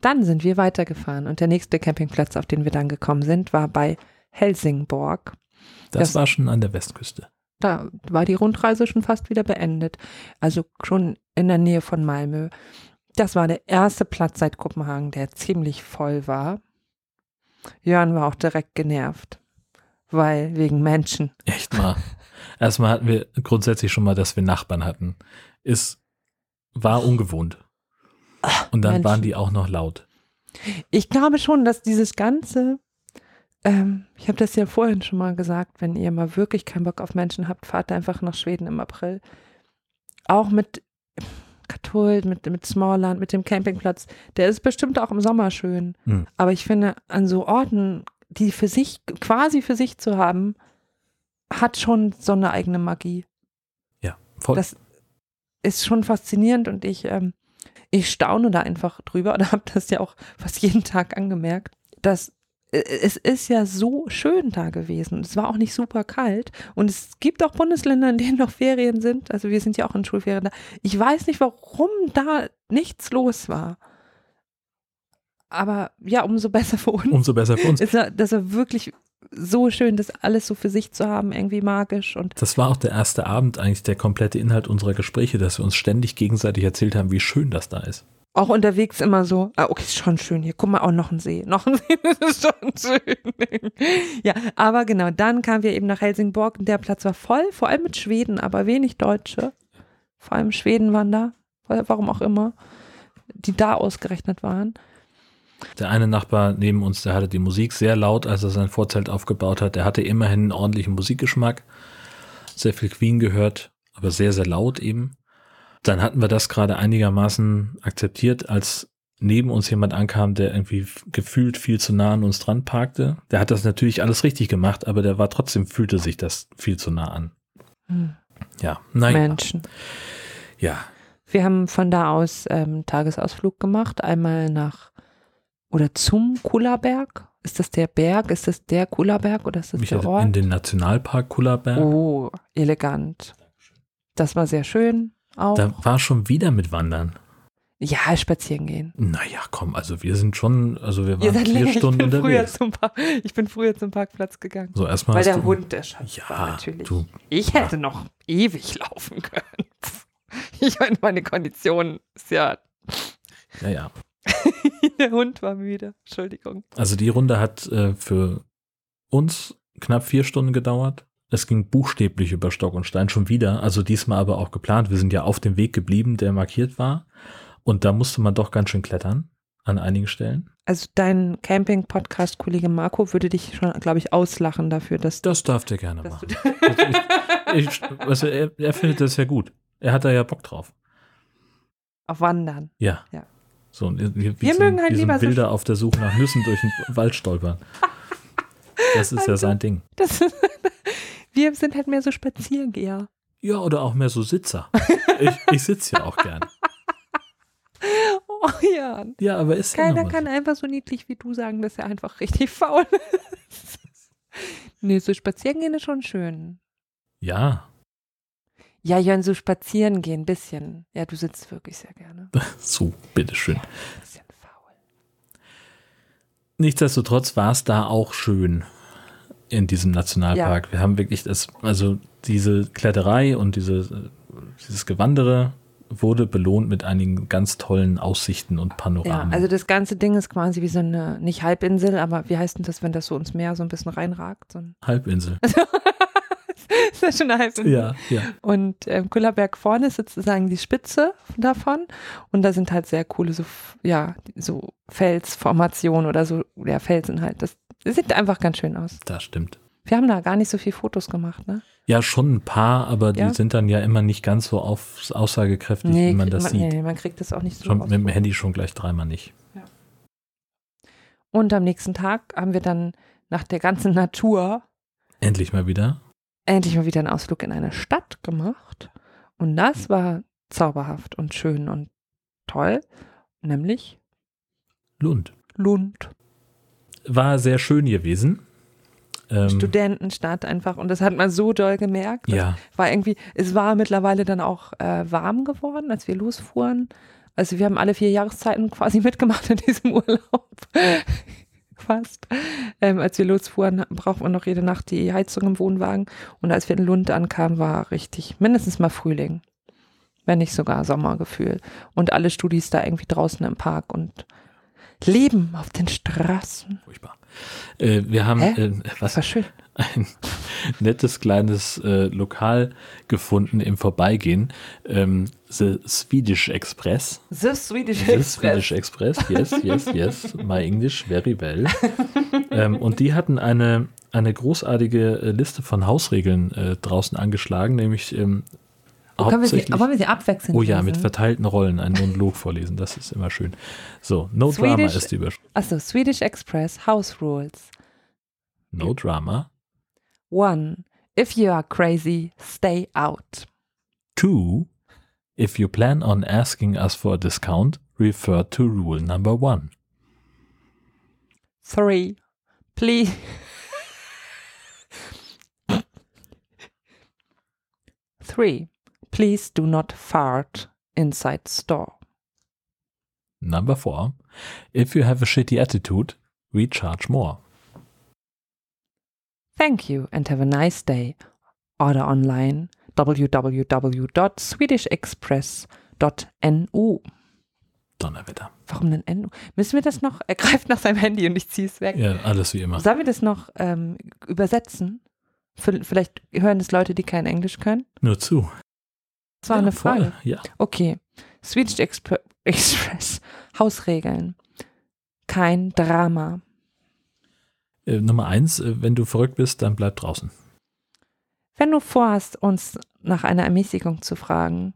Dann sind wir weitergefahren und der nächste Campingplatz, auf den wir dann gekommen sind, war bei Helsingborg. Das, Das- war schon an der Westküste. Da war die Rundreise schon fast wieder beendet. Also schon in der Nähe von Malmö. Das war der erste Platz seit Kopenhagen, der ziemlich voll war. Jörn war auch direkt genervt, weil wegen Menschen. Echt mal. Erstmal hatten wir grundsätzlich schon mal, dass wir Nachbarn hatten. Ist, war ungewohnt. Und dann Menschen. waren die auch noch laut. Ich glaube schon, dass dieses ganze, ähm, ich habe das ja vorhin schon mal gesagt, wenn ihr mal wirklich keinen Bock auf Menschen habt, fahrt einfach nach Schweden im April. Auch mit Katholt, mit, mit Smallland, mit dem Campingplatz. Der ist bestimmt auch im Sommer schön. Hm. Aber ich finde, an so Orten, die für sich, quasi für sich zu haben, hat schon so eine eigene Magie. Ja, voll. Das ist schon faszinierend und ich, ähm, ich staune da einfach drüber oder habe das ja auch fast jeden Tag angemerkt, dass es ist ja so schön da gewesen. Es war auch nicht super kalt. Und es gibt auch Bundesländer, in denen noch Ferien sind. Also wir sind ja auch in Schulferien da. Ich weiß nicht, warum da nichts los war. Aber ja, umso besser für uns. Umso besser für uns. Ist ja, das war wirklich so schön, das alles so für sich zu haben, irgendwie magisch. Und Das war auch der erste Abend, eigentlich der komplette Inhalt unserer Gespräche, dass wir uns ständig gegenseitig erzählt haben, wie schön das da ist. Auch unterwegs immer so, ah, okay, ist schon schön hier. Guck mal, auch noch ein See. Noch ein See, das ist schon schön. ja, aber genau, dann kamen wir eben nach Helsingborg der Platz war voll, vor allem mit Schweden, aber wenig Deutsche. Vor allem Schweden waren da, warum auch immer, die da ausgerechnet waren. Der eine Nachbar neben uns, der hatte die Musik sehr laut, als er sein Vorzelt aufgebaut hat. Der hatte immerhin einen ordentlichen Musikgeschmack, sehr viel Queen gehört, aber sehr, sehr laut eben. Dann hatten wir das gerade einigermaßen akzeptiert, als neben uns jemand ankam, der irgendwie gefühlt viel zu nah an uns dran parkte. Der hat das natürlich alles richtig gemacht, aber der war trotzdem, fühlte sich das viel zu nah an. Hm, Ja, nein. Menschen. Ja, Wir haben von da aus ähm, Tagesausflug gemacht, einmal nach oder zum Kullerberg. Ist das der Berg? Ist das der Kullerberg oder ist das mich der Ort? in den Nationalpark Kullerberg. Oh, elegant. Das war sehr schön auch. Da war schon wieder mit Wandern. ja, spazieren gehen. Naja, komm, also wir sind schon, also wir waren vier länger, Stunden ich bin, früher unterwegs. zum Park, ich bin früher zum Parkplatz gegangen. So, erstmal Weil der du, Hund der Schatz Ja, war natürlich. du- ich hätte noch ewig laufen können. Ich meine, meine Kondition ist ja, Ja, ja. der Hund war müde. Entschuldigung. Also die Runde hat äh, für uns knapp vier Stunden gedauert. Es ging buchstäblich über Stock und Stein schon wieder, also diesmal aber auch geplant. Wir sind ja auf dem Weg geblieben, der markiert war. Und da musste man doch ganz schön klettern an einigen Stellen. Also dein Camping-Podcast-Kollege Marco würde dich schon, glaube ich, auslachen dafür, dass Das darf der gerne machen. Ich, ich, also er, er findet das ja gut. Er hat da ja Bock drauf. auf Wandern. Ja. Ja. So, wie Wir so, mögen halt lieber ein so- Bilder auf der Suche nach Nüssen durch den Wald stolpern. Das ist ja Also- sein Ding. Das, wir sind halt mehr so Spaziergeher. Ja, oder auch mehr so Sitzer. Ich, ich sitze ja auch gern. Oh ja. Ja, aber ist ja Keiner mal kann einfach so niedlich wie du sagen, dass er einfach richtig faul ist. Nee, so spazieren gehen ist schon schön. so. Ja, Ja, Jörn, so spazieren gehen, bisschen. Ja, du sitzt wirklich sehr gerne. so, bitteschön. Bisschen faul. Nichtsdestotrotz war es da auch schön in diesem Nationalpark. Wir haben wirklich das, also diese Kletterei und diese, dieses Gewandere wurde belohnt mit einigen ganz tollen Aussichten und Ja, Panoramen. also das ganze Ding ist quasi wie so eine, nicht Halbinsel, aber wie heißt denn das, wenn das so ins Meer so ein bisschen reinragt? So ein, Halbinsel. eine Halbinsel? Ja, ja. Und ähm, Kullerberg vorne ist sozusagen die Spitze davon. Und da sind halt sehr coole so, ja, so Felsformationen oder so, ja, Felsen halt. Das, sieht einfach ganz schön aus. Das stimmt. Wir haben da gar nicht so viel Fotos gemacht, ne? Ja, schon ein paar, aber die Ja? sind dann ja immer nicht ganz so auf, aussagekräftig, wie man das man, sieht. nee, man kriegt das auch nicht so Schon mit dem Handy schon gleich dreimal nicht. Und am nächsten Tag haben wir dann nach der ganzen Natur Endlich mal wieder. Endlich mal wieder einen Ausflug in eine Stadt gemacht. Und das war zauberhaft und schön und toll, nämlich Lund. Lund. War sehr schön gewesen. Ähm, Studentenstadt einfach. Und das hat man so doll gemerkt. Ja, War irgendwie, es war mittlerweile dann auch äh, warm geworden, als wir losfuhren. Also wir haben alle vier Jahreszeiten quasi mitgemacht in diesem Urlaub. Fast. Ähm, als wir losfuhren, brauchten wir noch jede Nacht die Heizung im Wohnwagen. Und als wir in Lund ankamen, war richtig mindestens mal Frühling. Wenn nicht sogar Sommergefühl. Und alle Studis da irgendwie draußen im Park und leben auf den Straßen. furchtbar. Äh, wir haben äh, Das was war schön. Ein nettes kleines äh, Lokal gefunden im Vorbeigehen. Ähm, The Swedish Express. The Swedish The Swedish Express, yes, yes, yes. My English very well. ähm, und die hatten eine, eine großartige äh, Liste von Hausregeln äh, draußen angeschlagen, nämlich ähm, Können wir sie, wollen wir sie abwechseln? Oh ja, mit lesen? verteilten Rollen einen Monolog vorlesen, das ist immer schön. So, No Drama Swedish- ist die Überschrift. Achso, Swedish Express House Rules. No Drama. One, if you are crazy, stay out. Two, if you plan on asking us for a discount, refer to rule number one. Three, please. Three, please do not fart inside store. Number four, if you have a shitty attitude, we charge more. Thank you and have a nice day. Order online www.swedishexpress.nu. Donnerwetter. Warum denn NU? Müssen wir das noch? Er greift nach seinem Handy und ich ziehe es weg. Ja, alles wie immer. Sollen wir das noch ähm, übersetzen? Vielleicht hören es Leute, die kein Englisch können. Nur zu. Das war ja, eine voll. Frage. Ja. Okay. Swedish Expre Express. Hausregeln. Kein Drama. Äh, Nummer eins, äh, wenn du verrückt bist, dann bleib draußen. Wenn du vorhast, uns nach einer Ermäßigung zu fragen,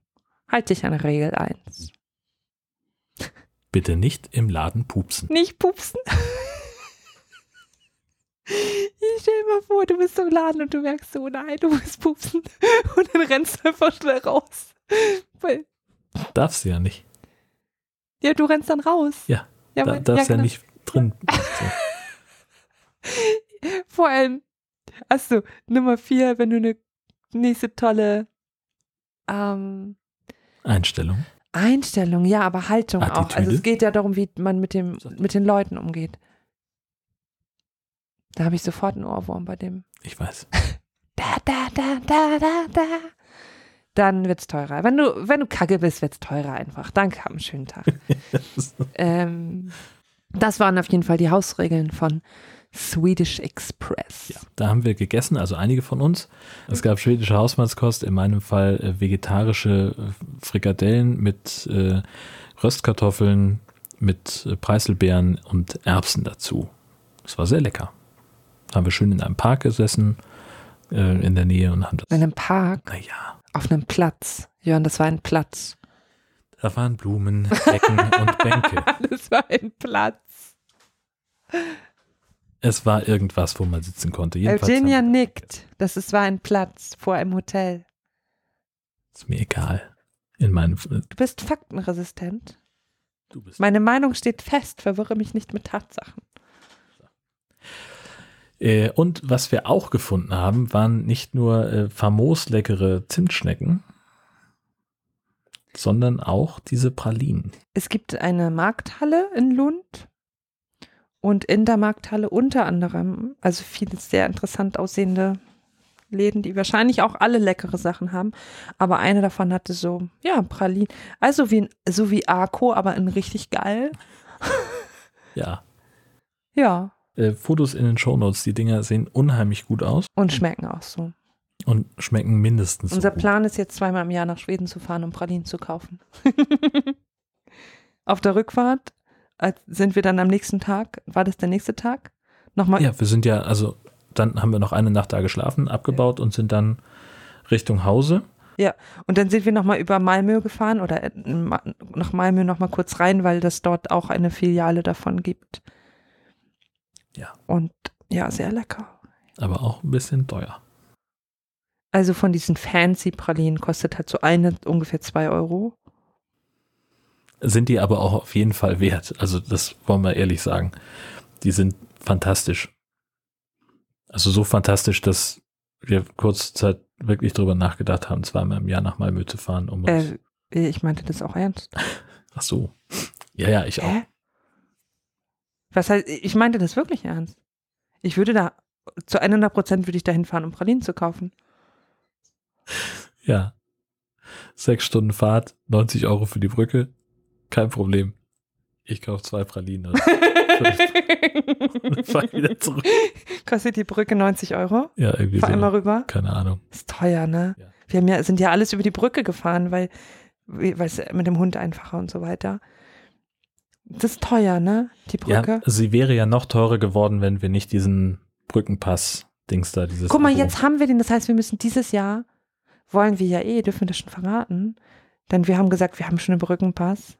halt dich an Regel 1. Bitte nicht im Laden pupsen. Nicht pupsen. Ich stell dir mal vor, du bist im Laden und du merkst so, nein, du musst pupsen. Und dann rennst du einfach schnell raus. Weil, Darfst du ja nicht. ja, du rennst dann raus. Ja, ja, da, darfst ja, genau. nicht drin. So. Vor allem, achso, Nummer vier, wenn du eine nächste tolle ähm, Einstellung. Einstellung, ja, aber Haltung auch. Also Attitüde? es geht ja darum, wie man mit, dem, mit den Leuten umgeht. Da habe ich sofort einen Ohrwurm bei dem. Ich weiß. Da, da, da, da, da, da. Dann wird's teurer. Wenn du, wenn du kacke bist, wird's teurer einfach. Danke, hab einen schönen Tag. ähm, das waren auf jeden Fall die Hausregeln von Swedish Express. Ja, da haben wir gegessen, also einige von uns. Es gab schwedische Hausmannskost, in meinem Fall äh, vegetarische äh, Frikadellen mit äh, Röstkartoffeln, mit äh, Preiselbeeren und Erbsen dazu. Das war sehr lecker. Da haben wir schön in einem Park gesessen, äh, in der Nähe und haben das. In einem Park, Naja, auf einem Platz. Jörn, das war ein Platz. da waren Blumen, Decken und Bänke. Das war ein Platz. Es war irgendwas, wo man sitzen konnte. Jedenfalls Eugenia nickt. Das ist, war ein Platz vor einem Hotel. Ist mir egal. In meinem. Du bist faktenresistent. Du bist. Meine Meinung steht fest. Verwirre mich nicht mit Tatsachen. Äh, und was wir auch gefunden haben, waren nicht nur äh, famos leckere Zimtschnecken, sondern auch diese Pralinen. Es gibt eine Markthalle in Lund. Und in der Markthalle unter anderem, also viele sehr interessant aussehende Läden, die wahrscheinlich auch alle leckere Sachen haben. Aber eine davon hatte so, ja, Pralinen. Also wie, so wie Arco, aber in richtig geil. Ja. Ja. Äh, Fotos in den Shownotes, die Dinger sehen unheimlich gut aus Und schmecken auch so. und schmecken mindestens Unser so. Plan ist jetzt zweimal im Jahr nach Schweden zu fahren, um Pralinen zu kaufen. Auf der Rückfahrt sind wir dann am nächsten Tag, war das der nächste Tag? Nochmal, Ja, wir sind ja, also dann haben wir noch eine Nacht da geschlafen, abgebaut und sind dann Richtung Hause. und dann sind wir nochmal über Malmö gefahren oder äh, nach Malmö nochmal kurz rein, weil das dort auch eine Filiale davon gibt. Ja. Und ja, sehr lecker. Aber auch ein bisschen teuer. Also von diesen fancy Pralinen kostet halt so eine ungefähr zwei Euro. Sind die aber auch auf jeden Fall wert. Also das wollen wir ehrlich sagen. Die sind fantastisch. Also so fantastisch, dass wir kurze Zeit wirklich drüber nachgedacht haben, zweimal im Jahr nach Malmö zu fahren. Um Äh, ich meinte das auch ernst. ach so. Ja, ja, ich auch. Hä? Was heißt, ich meinte das wirklich ernst. Ich würde da, zu 100 Prozent würde ich da hinfahren, um Pralinen zu kaufen. Ja. Sechs Stunden Fahrt, 90 Euro für die Brücke. Kein Problem. Ich kaufe zwei Pralinen und fahr wieder zurück. Kostet die Brücke 90 Euro? Ja, irgendwie Fahr so. einmal rüber. Keine Ahnung. Ist teuer, ne? Ja. Wir haben ja, sind ja alles über die Brücke gefahren, weil, es mit dem Hund einfacher und so weiter. Das ist teuer, ne? Die Ja, Brücke. sie wäre ja noch teurer geworden, wenn wir nicht diesen Brückenpass-Dings da, dieses. Guck mal, Abo- jetzt haben wir den. Das heißt, wir müssen dieses Jahr, wollen wir ja eh, dürfen wir das schon verraten. Denn wir haben gesagt, wir haben schon einen Brückenpass.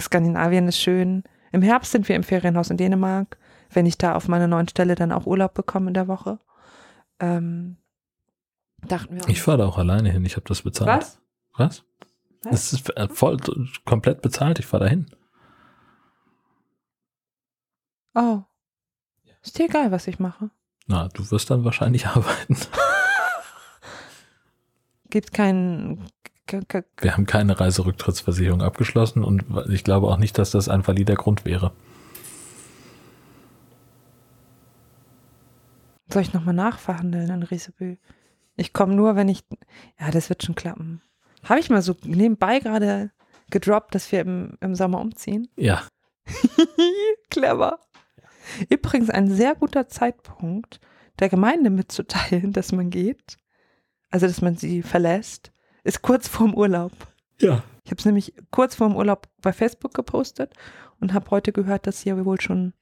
Skandinavien ist schön. Im Herbst sind wir im Ferienhaus in Dänemark, wenn ich da auf meiner neuen Stelle dann auch Urlaub bekomme in der Woche. Ähm, dachten wir. Ich fahre da auch alleine hin. Ich habe das bezahlt. Was? Was? Was? Es ist äh, voll komplett bezahlt. Ich fahre da hin. Oh. Ist dir egal, was ich mache? Na, du wirst dann wahrscheinlich arbeiten. Gibt keinen. Wir haben keine Reiserücktrittsversicherung abgeschlossen und ich glaube auch nicht, dass das ein valider Grund wäre. Soll ich nochmal nachverhandeln in Riesebü? Ich komme nur, wenn ich. Ja, das wird schon klappen. Habe ich mal so nebenbei gerade gedroppt, dass wir im, im Sommer umziehen? Ja, Clever. Übrigens ein sehr guter Zeitpunkt, der Gemeinde mitzuteilen, dass man geht, also dass man sie verlässt, ist kurz vorm Urlaub. ja. Ich habe es nämlich kurz vorm Urlaub bei Facebook gepostet und habe heute gehört, dass hier wohl schon,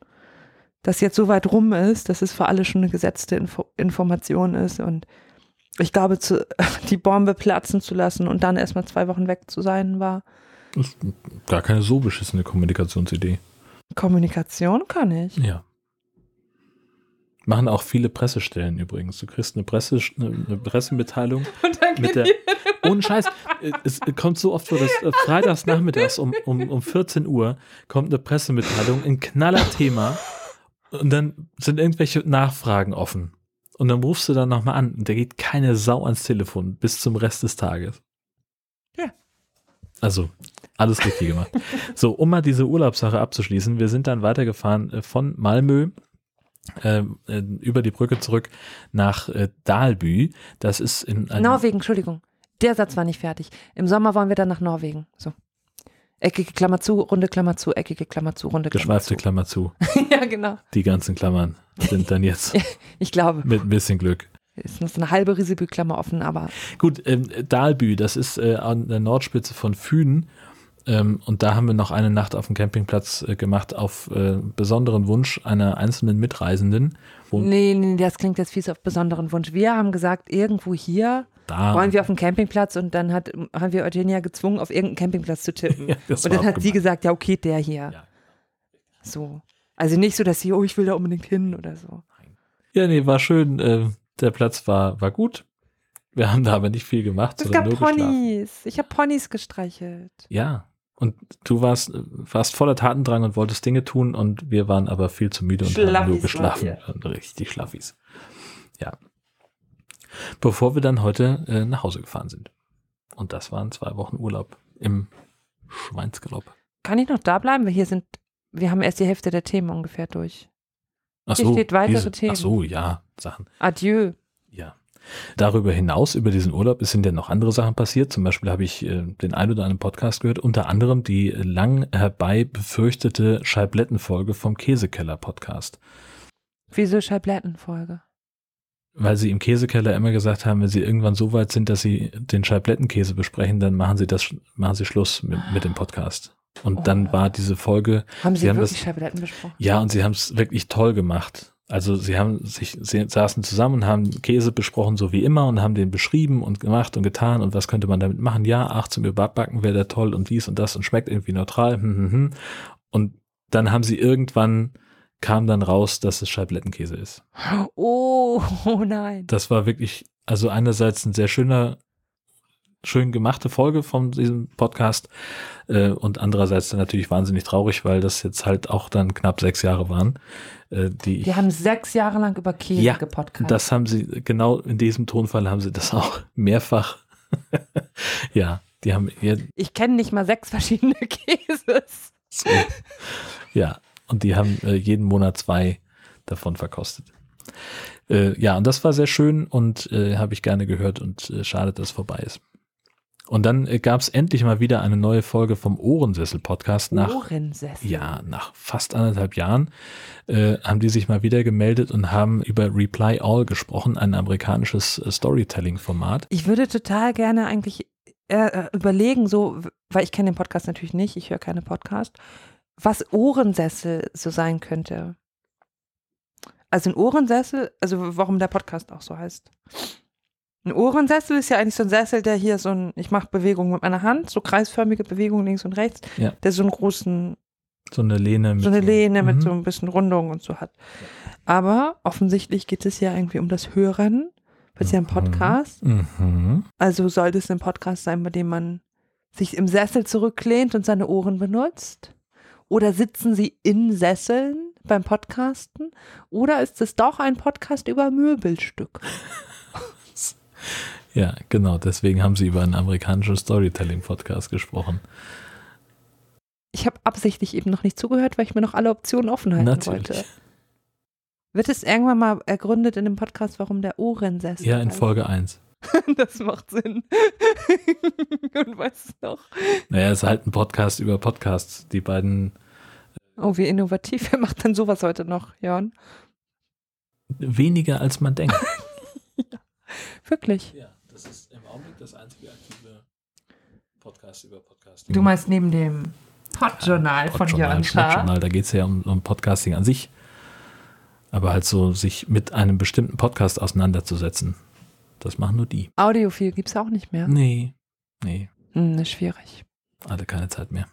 dass jetzt so weit rum ist, dass es für alle schon eine gesetzte Info Information ist und ich glaube, zu, die Bombe platzen zu lassen und dann erstmal zwei Wochen weg zu sein, war Das ist gar keine so beschissene Kommunikationsidee. Kommunikation kann ich. Ja. Machen auch viele Pressestellen übrigens. Du kriegst eine, Presse, eine Pressemitteilung Und dann mit der. Ohne Scheiß. äh, Es kommt so oft vor, dass äh, freitags nachmittags um, um, um 14 Uhr kommt eine Pressemitteilung, ein knaller Thema und dann sind irgendwelche Nachfragen offen. Und dann rufst du dann nochmal an und da geht keine Sau ans Telefon bis zum Rest des Tages. Ja. Also, alles richtig gemacht. So, um mal diese Urlaubssache abzuschließen, wir sind dann weitergefahren äh, von Malmö äh, äh, über die Brücke zurück nach äh, Dalby. Das ist in Norwegen, Entschuldigung. Der Satz war nicht fertig. Im Sommer wollen wir dann nach Norwegen. So. Eckige Klammer zu, runde Klammer zu, eckige Klammer zu, runde Klammer Geschweifte zu, Klammer zu, ja, genau. Die ganzen Klammern sind dann jetzt Ich glaube, mit ein bisschen Glück. ist noch eine halbe Risibü-Klammer offen, aber Gut, ähm, Dahlbü, das ist äh, an der Nordspitze von Fünen. Ähm, und da haben wir noch eine Nacht auf dem Campingplatz äh, gemacht, auf äh, besonderen Wunsch einer einzelnen Mitreisenden. Nee, nee, das klingt jetzt fies auf besonderen Wunsch. Wir haben gesagt, irgendwo hier da wollen wir auf dem Campingplatz und dann hat, haben wir Eugenia gezwungen, auf irgendeinen Campingplatz zu tippen. Ja, und dann hat sie gemein. gesagt, ja, okay, der hier. Ja. So. Also nicht so, dass sie, oh, ich will da unbedingt hin oder so. Ja, nee, war schön. Äh, der Platz war, war gut. Wir haben da aber nicht viel gemacht, Es gab. Ponys. Ich habe Ponys gestreichelt. Ja. Und du warst, warst voller Tatendrang und wolltest Dinge tun und wir waren aber viel zu müde und haben nur Schlaffis geschlafen. Und Richtig Schlaffis. Ja. Bevor wir dann heute äh, nach Hause gefahren sind. Und das waren zwei Wochen Urlaub im Schweinsgalopp. Kann ich noch da bleiben? Weil hier sind, wir haben erst die Hälfte der Themen ungefähr durch. Ach Hier steht weitere Themen. Ach so, ja, Sachen. Adieu. Ja. Darüber hinaus, über diesen Urlaub, es sind ja noch andere Sachen passiert. Zum Beispiel habe ich äh, den ein oder anderen Podcast gehört, unter anderem die lang herbei befürchtete Scheiblettenfolge vom Käsekeller-Podcast. Wieso Scheiblettenfolge? Weil sie im Käsekeller immer gesagt haben, wenn sie irgendwann so weit sind, dass sie den Scheiblettenkäse besprechen, dann machen sie das, machen sie Schluss mit, mit dem Podcast. Und dann Oh. war diese Folge, Haben Sie, Sie haben wirklich das- Scheibletten besprochen? ja, und sie haben es wirklich toll gemacht. Also sie haben sich, sie saßen zusammen und haben Käse besprochen, so wie immer, und haben den beschrieben und gemacht und getan und was könnte man damit machen? Ja, ach, zum Überbacken wäre der toll und dies und das und schmeckt irgendwie neutral. Hm, hm, hm. Und dann haben sie irgendwann, kam dann raus, dass es Scheiblettenkäse ist. Oh, oh nein. Das war wirklich, also einerseits ein sehr schöner, schön gemachte Folge von diesem Podcast äh, und andererseits dann natürlich wahnsinnig traurig, weil das jetzt halt auch dann knapp sechs Jahre waren, äh, die Die haben sechs Jahre lang über Käse Ja, gepodcastet. das haben sie, genau in diesem Tonfall haben sie das auch mehrfach. ja, die haben Ich kenne nicht mal sechs verschiedene Käses. so, ja, und die haben äh, jeden Monat zwei davon verkostet. Äh, ja, und das war sehr schön und äh, habe ich gerne gehört und äh, schade, dass es vorbei ist. Und dann äh, gab es endlich mal wieder eine neue Folge vom Ohrensessel-Podcast nach Ohrensessel. ja, nach fast anderthalb Jahren äh, haben die sich mal wieder gemeldet und haben über Reply All gesprochen, ein amerikanisches äh, Storytelling-Format. Ich würde total gerne eigentlich äh, äh, überlegen, so, weil ich kenne den Podcast natürlich nicht, ich höre keine Podcast, was Ohrensessel so sein könnte. Also ein Ohrensessel, also warum der Podcast auch so heißt. Ein Ohrensessel ist ja eigentlich so ein Sessel, der hier so ein, ich mache Bewegungen mit meiner Hand, so kreisförmige Bewegungen links und rechts, Ja. der so einen großen, So eine Lehne mit so eine Lehne mit Mhm. so ein bisschen Rundung und so hat. Aber offensichtlich geht es ja irgendwie um das Hören, weil es ja ein Mhm. Podcast Mhm. also sollte es ein Podcast sein, bei dem man sich im Sessel zurücklehnt und seine Ohren benutzt? Oder sitzen Sie in Sesseln beim Podcasten? Oder ist es doch ein Podcast über Möbelstück? Ja, genau. Deswegen haben sie über einen amerikanischen Storytelling-Podcast gesprochen. Ich habe absichtlich eben noch nicht zugehört, weil ich mir noch alle Optionen offen halten Natürlich. wollte. Wird es irgendwann mal ergründet in dem Podcast, warum der Ohrensessel? Ja, in heißt? Folge 1. Das macht Sinn. und weißt es noch? Naja, es ist halt ein Podcast über Podcasts. Die beiden Oh, wie innovativ. Wer macht denn sowas heute noch, Jörn? weniger als man denkt. Wirklich. Ja, das ist im Augenblick das einzige aktive Podcast über Podcast. Du meinst neben dem Podjournal von Jörn Schaar? Podjournal, da geht es ja um, um Podcasting an sich. Aber halt so, sich mit einem bestimmten Podcast auseinanderzusetzen. Das machen nur die. Audiophil gibt es auch nicht mehr. Nee, nee, Hm, ist schwierig. hatte keine Zeit mehr.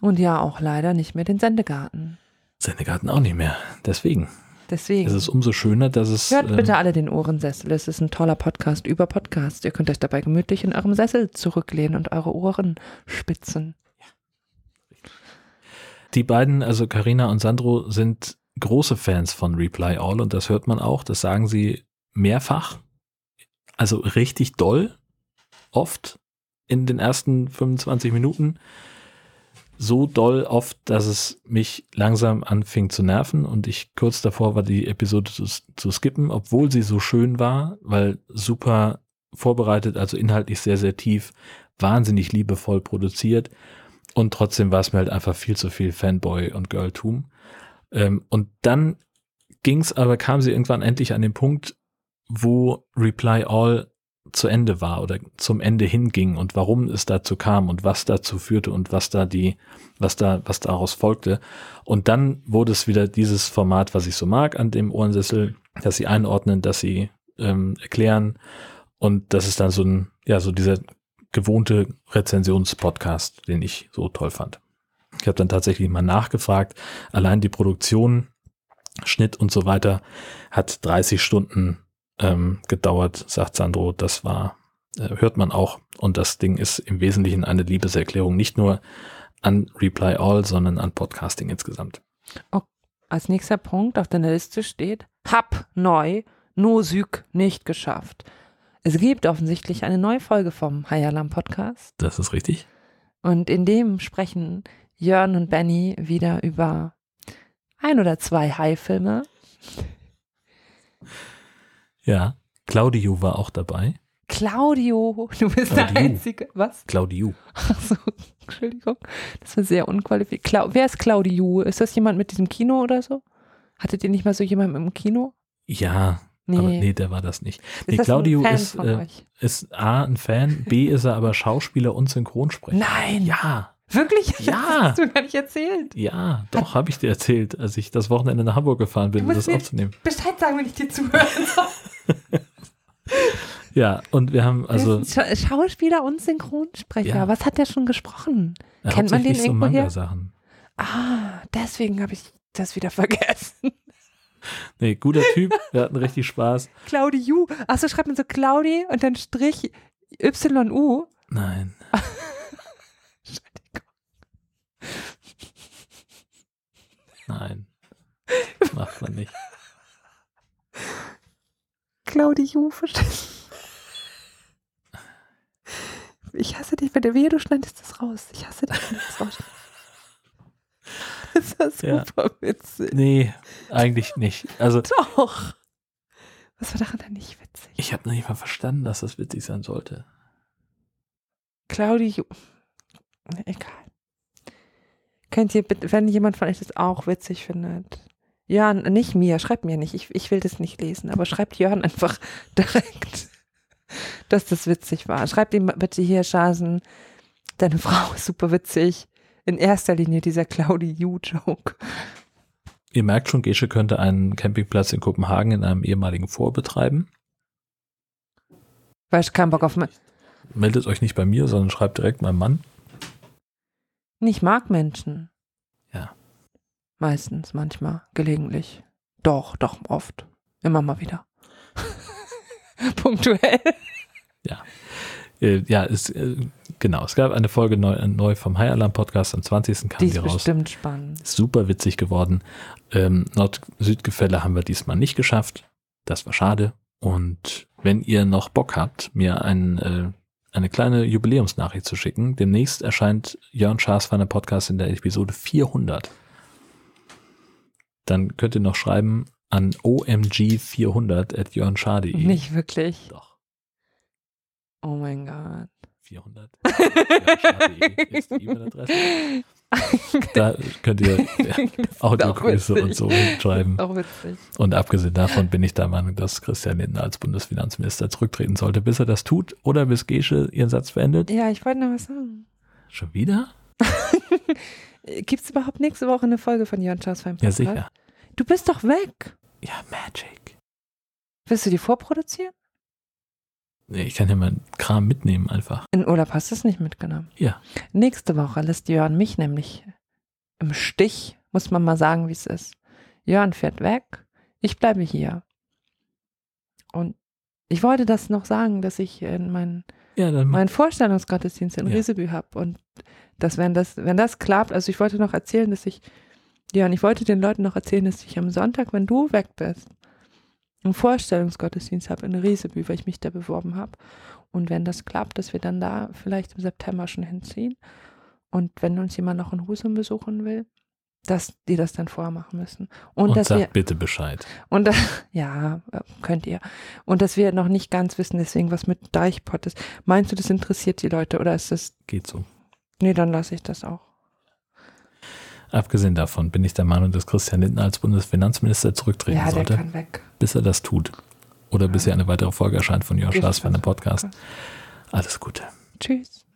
Und ja, auch leider nicht mehr den Sendegarten. Sendegarten auch nicht mehr. Deswegen Deswegen. ist es umso schöner, dass es. Hört ähm, bitte alle den Ohrensessel. Es ist ein toller Podcast über Podcasts. Ihr könnt euch dabei gemütlich in eurem Sessel zurücklehnen und eure Ohren spitzen. Die beiden, also Karina und Sandro, sind große Fans von Reply All und das hört man auch. Das sagen sie mehrfach. Also richtig doll. Oft in den ersten 25 Minuten. So doll oft, dass es mich langsam anfing zu nerven und ich kurz davor war, die Episode zu, zu skippen, obwohl sie so schön war, weil super vorbereitet, also inhaltlich sehr, sehr tief, wahnsinnig liebevoll produziert Und trotzdem war es mir halt einfach viel zu viel Fanboy und Girltum. Ähm, und dann ging's aber, kam sie irgendwann endlich an den Punkt, wo Reply All zu Ende war oder zum Ende hinging und warum es dazu kam und was dazu führte und was da die, was da, was daraus folgte. Und dann wurde es wieder dieses Format, was ich so mag an dem Ohrensessel, dass sie einordnen, dass sie ähm, erklären und das ist dann so ein, ja, so dieser gewohnte Rezensionspodcast, den ich so toll fand. Ich habe dann tatsächlich mal nachgefragt. Allein die Produktion, Schnitt und so weiter hat 30 Stunden ähm, gedauert, sagt Sandro. Das war, äh, hört man auch. Und das Ding ist im Wesentlichen eine Liebeserklärung, nicht nur an Reply All, sondern an Podcasting insgesamt. Oh, als nächster Punkt auf deiner Liste steht, hab neu, no Süg nicht geschafft. Es gibt offensichtlich eine neue Folge vom High Alarm Podcast. Das ist richtig. Und in dem sprechen Jörn und Benny wieder über ein oder zwei High-Filme. Ja, Claudio war auch dabei. Claudio, du bist der Claudio. Einzige. Was? Claudio. Achso, Entschuldigung. Das war sehr unqualifiziert. Clau Wer ist Claudio? Ist das jemand mit diesem Kino oder so? Hattet ihr nicht mal so jemanden im Kino? Ja, Nee. aber nee, der war das nicht. ist Nee, das Claudio ist, äh, ist A, ein Fan, B, ist er aber Schauspieler und Synchronsprecher. Nein. Ja, Wirklich? Ja. Das hast du gar nicht erzählt. ja, doch, habe ich dir erzählt, als ich das Wochenende nach Hamburg gefahren bin, um das aufzunehmen. Bescheid sagen, wenn ich dir zuhören soll. Ja, und wir haben also Schauspieler und Synchronsprecher. Ja. Was hat der schon gesprochen? äh, kennt man den so irgendwoher? Manga-Sachen. Ah, deswegen habe ich das wieder vergessen. Nee, guter Typ, wir hatten richtig Spaß. Claudiu. Achso, schreibt man so Claudi und dann Strich YU. Nein. Nein. Macht man nicht. Verstehst du? Ich hasse dich, wenn du wehe, du schneidest das raus. Ich hasse dich, wenn du das rausschneidest. Das ist Ja. super witzig. Nee, eigentlich nicht. Also, Doch. Was war daran denn nicht witzig? ich habe noch nicht mal verstanden, dass das witzig sein sollte. Claudiu. Egal. Könnt ihr bitte, wenn jemand von euch das auch witzig findet. Jörn, nicht mir, schreibt mir nicht. Ich, ich will das nicht lesen, aber schreibt Jörn einfach direkt, dass das witzig war. Schreibt ihm bitte hier, Schasen, deine Frau ist super witzig. In erster Linie dieser Claudiu-Joke. Ihr merkt schon, Gesche könnte einen Campingplatz in Kopenhagen in einem ehemaligen Vor betreiben. Weil ich keinen Bock auf mein. Meldet euch nicht bei mir, sondern schreibt direkt meinem Mann. Ich mag Menschen. Ja. Meistens, manchmal, gelegentlich. Doch, doch, oft. Immer mal wieder. Punktuell. Äh, ja, es, äh, genau, es gab eine Folge neu, neu vom High Alarm Podcast. Am 20. kam Die die, ist raus. bestimmt spannend. Super witzig geworden. Ähm, Nord-Süd-Gefälle haben wir diesmal nicht geschafft. Das war schade. Und wenn ihr noch Bock habt, mir ein, äh, eine kleine Jubiläumsnachricht zu schicken, demnächst erscheint Jörn Schaasweiner Podcast in der Episode 400. Dann könnt ihr noch schreiben an omg400 at jörnscha.de. Nicht wirklich. Doch, Oh mein Gott. 400. jörnscha.de ist die E-Mail-Adresse. Da könnt ihr Audiogrüße und so schreiben. Auch witzig. Und abgesehen davon bin ich der Meinung, dass Christian Lindner als Bundesfinanzminister zurücktreten sollte, bis er das tut oder bis Gesche ihren Satz beendet. Ja, ich wollte noch was sagen. Schon wieder? Gibt es überhaupt nächste Woche eine Folge von Jörn Schaas beim Ja, Podcast? sicher. Du bist doch weg. Ja, Magic. Willst du die vorproduzieren? Ich kann ja meinen Kram mitnehmen einfach. In Urlaub hast du es nicht mitgenommen. Ja. Nächste Woche lässt Jörn mich nämlich im Stich, muss man mal sagen, wie es ist. Jörn fährt weg, ich bleibe hier. Und ich wollte das noch sagen, dass ich in meinen Ja, meinen Vorstellungsgottesdienst in Ja. Riesebü habe. Und dass, wenn das, wenn das klappt, also ich wollte noch erzählen, dass ich, ja, und ich wollte den Leuten noch erzählen, dass ich am Sonntag, wenn du weg bist, einen Vorstellungsgottesdienst habe in Riesebü, weil ich mich da beworben habe. Und wenn das klappt, dass wir dann da vielleicht im September schon hinziehen. Und wenn uns jemand noch in Husum besuchen will, dass die das dann vorher machen müssen. Und, und dass sag wir, bitte Bescheid. und da- ja, äh, könnt ihr. Und dass wir noch nicht ganz wissen, deswegen was mit Deichpott ist. Meinst du, das interessiert die Leute oder ist das, Geht so. nee, dann lasse ich das auch. Abgesehen davon bin ich der Meinung, dass Christian Lindner als Bundesfinanzminister zurücktreten Ja, sollte, bis er das tut. Oder bis hier eine weitere Folge erscheint von Joschas für einen Podcast. Alles Gute. Tschüss.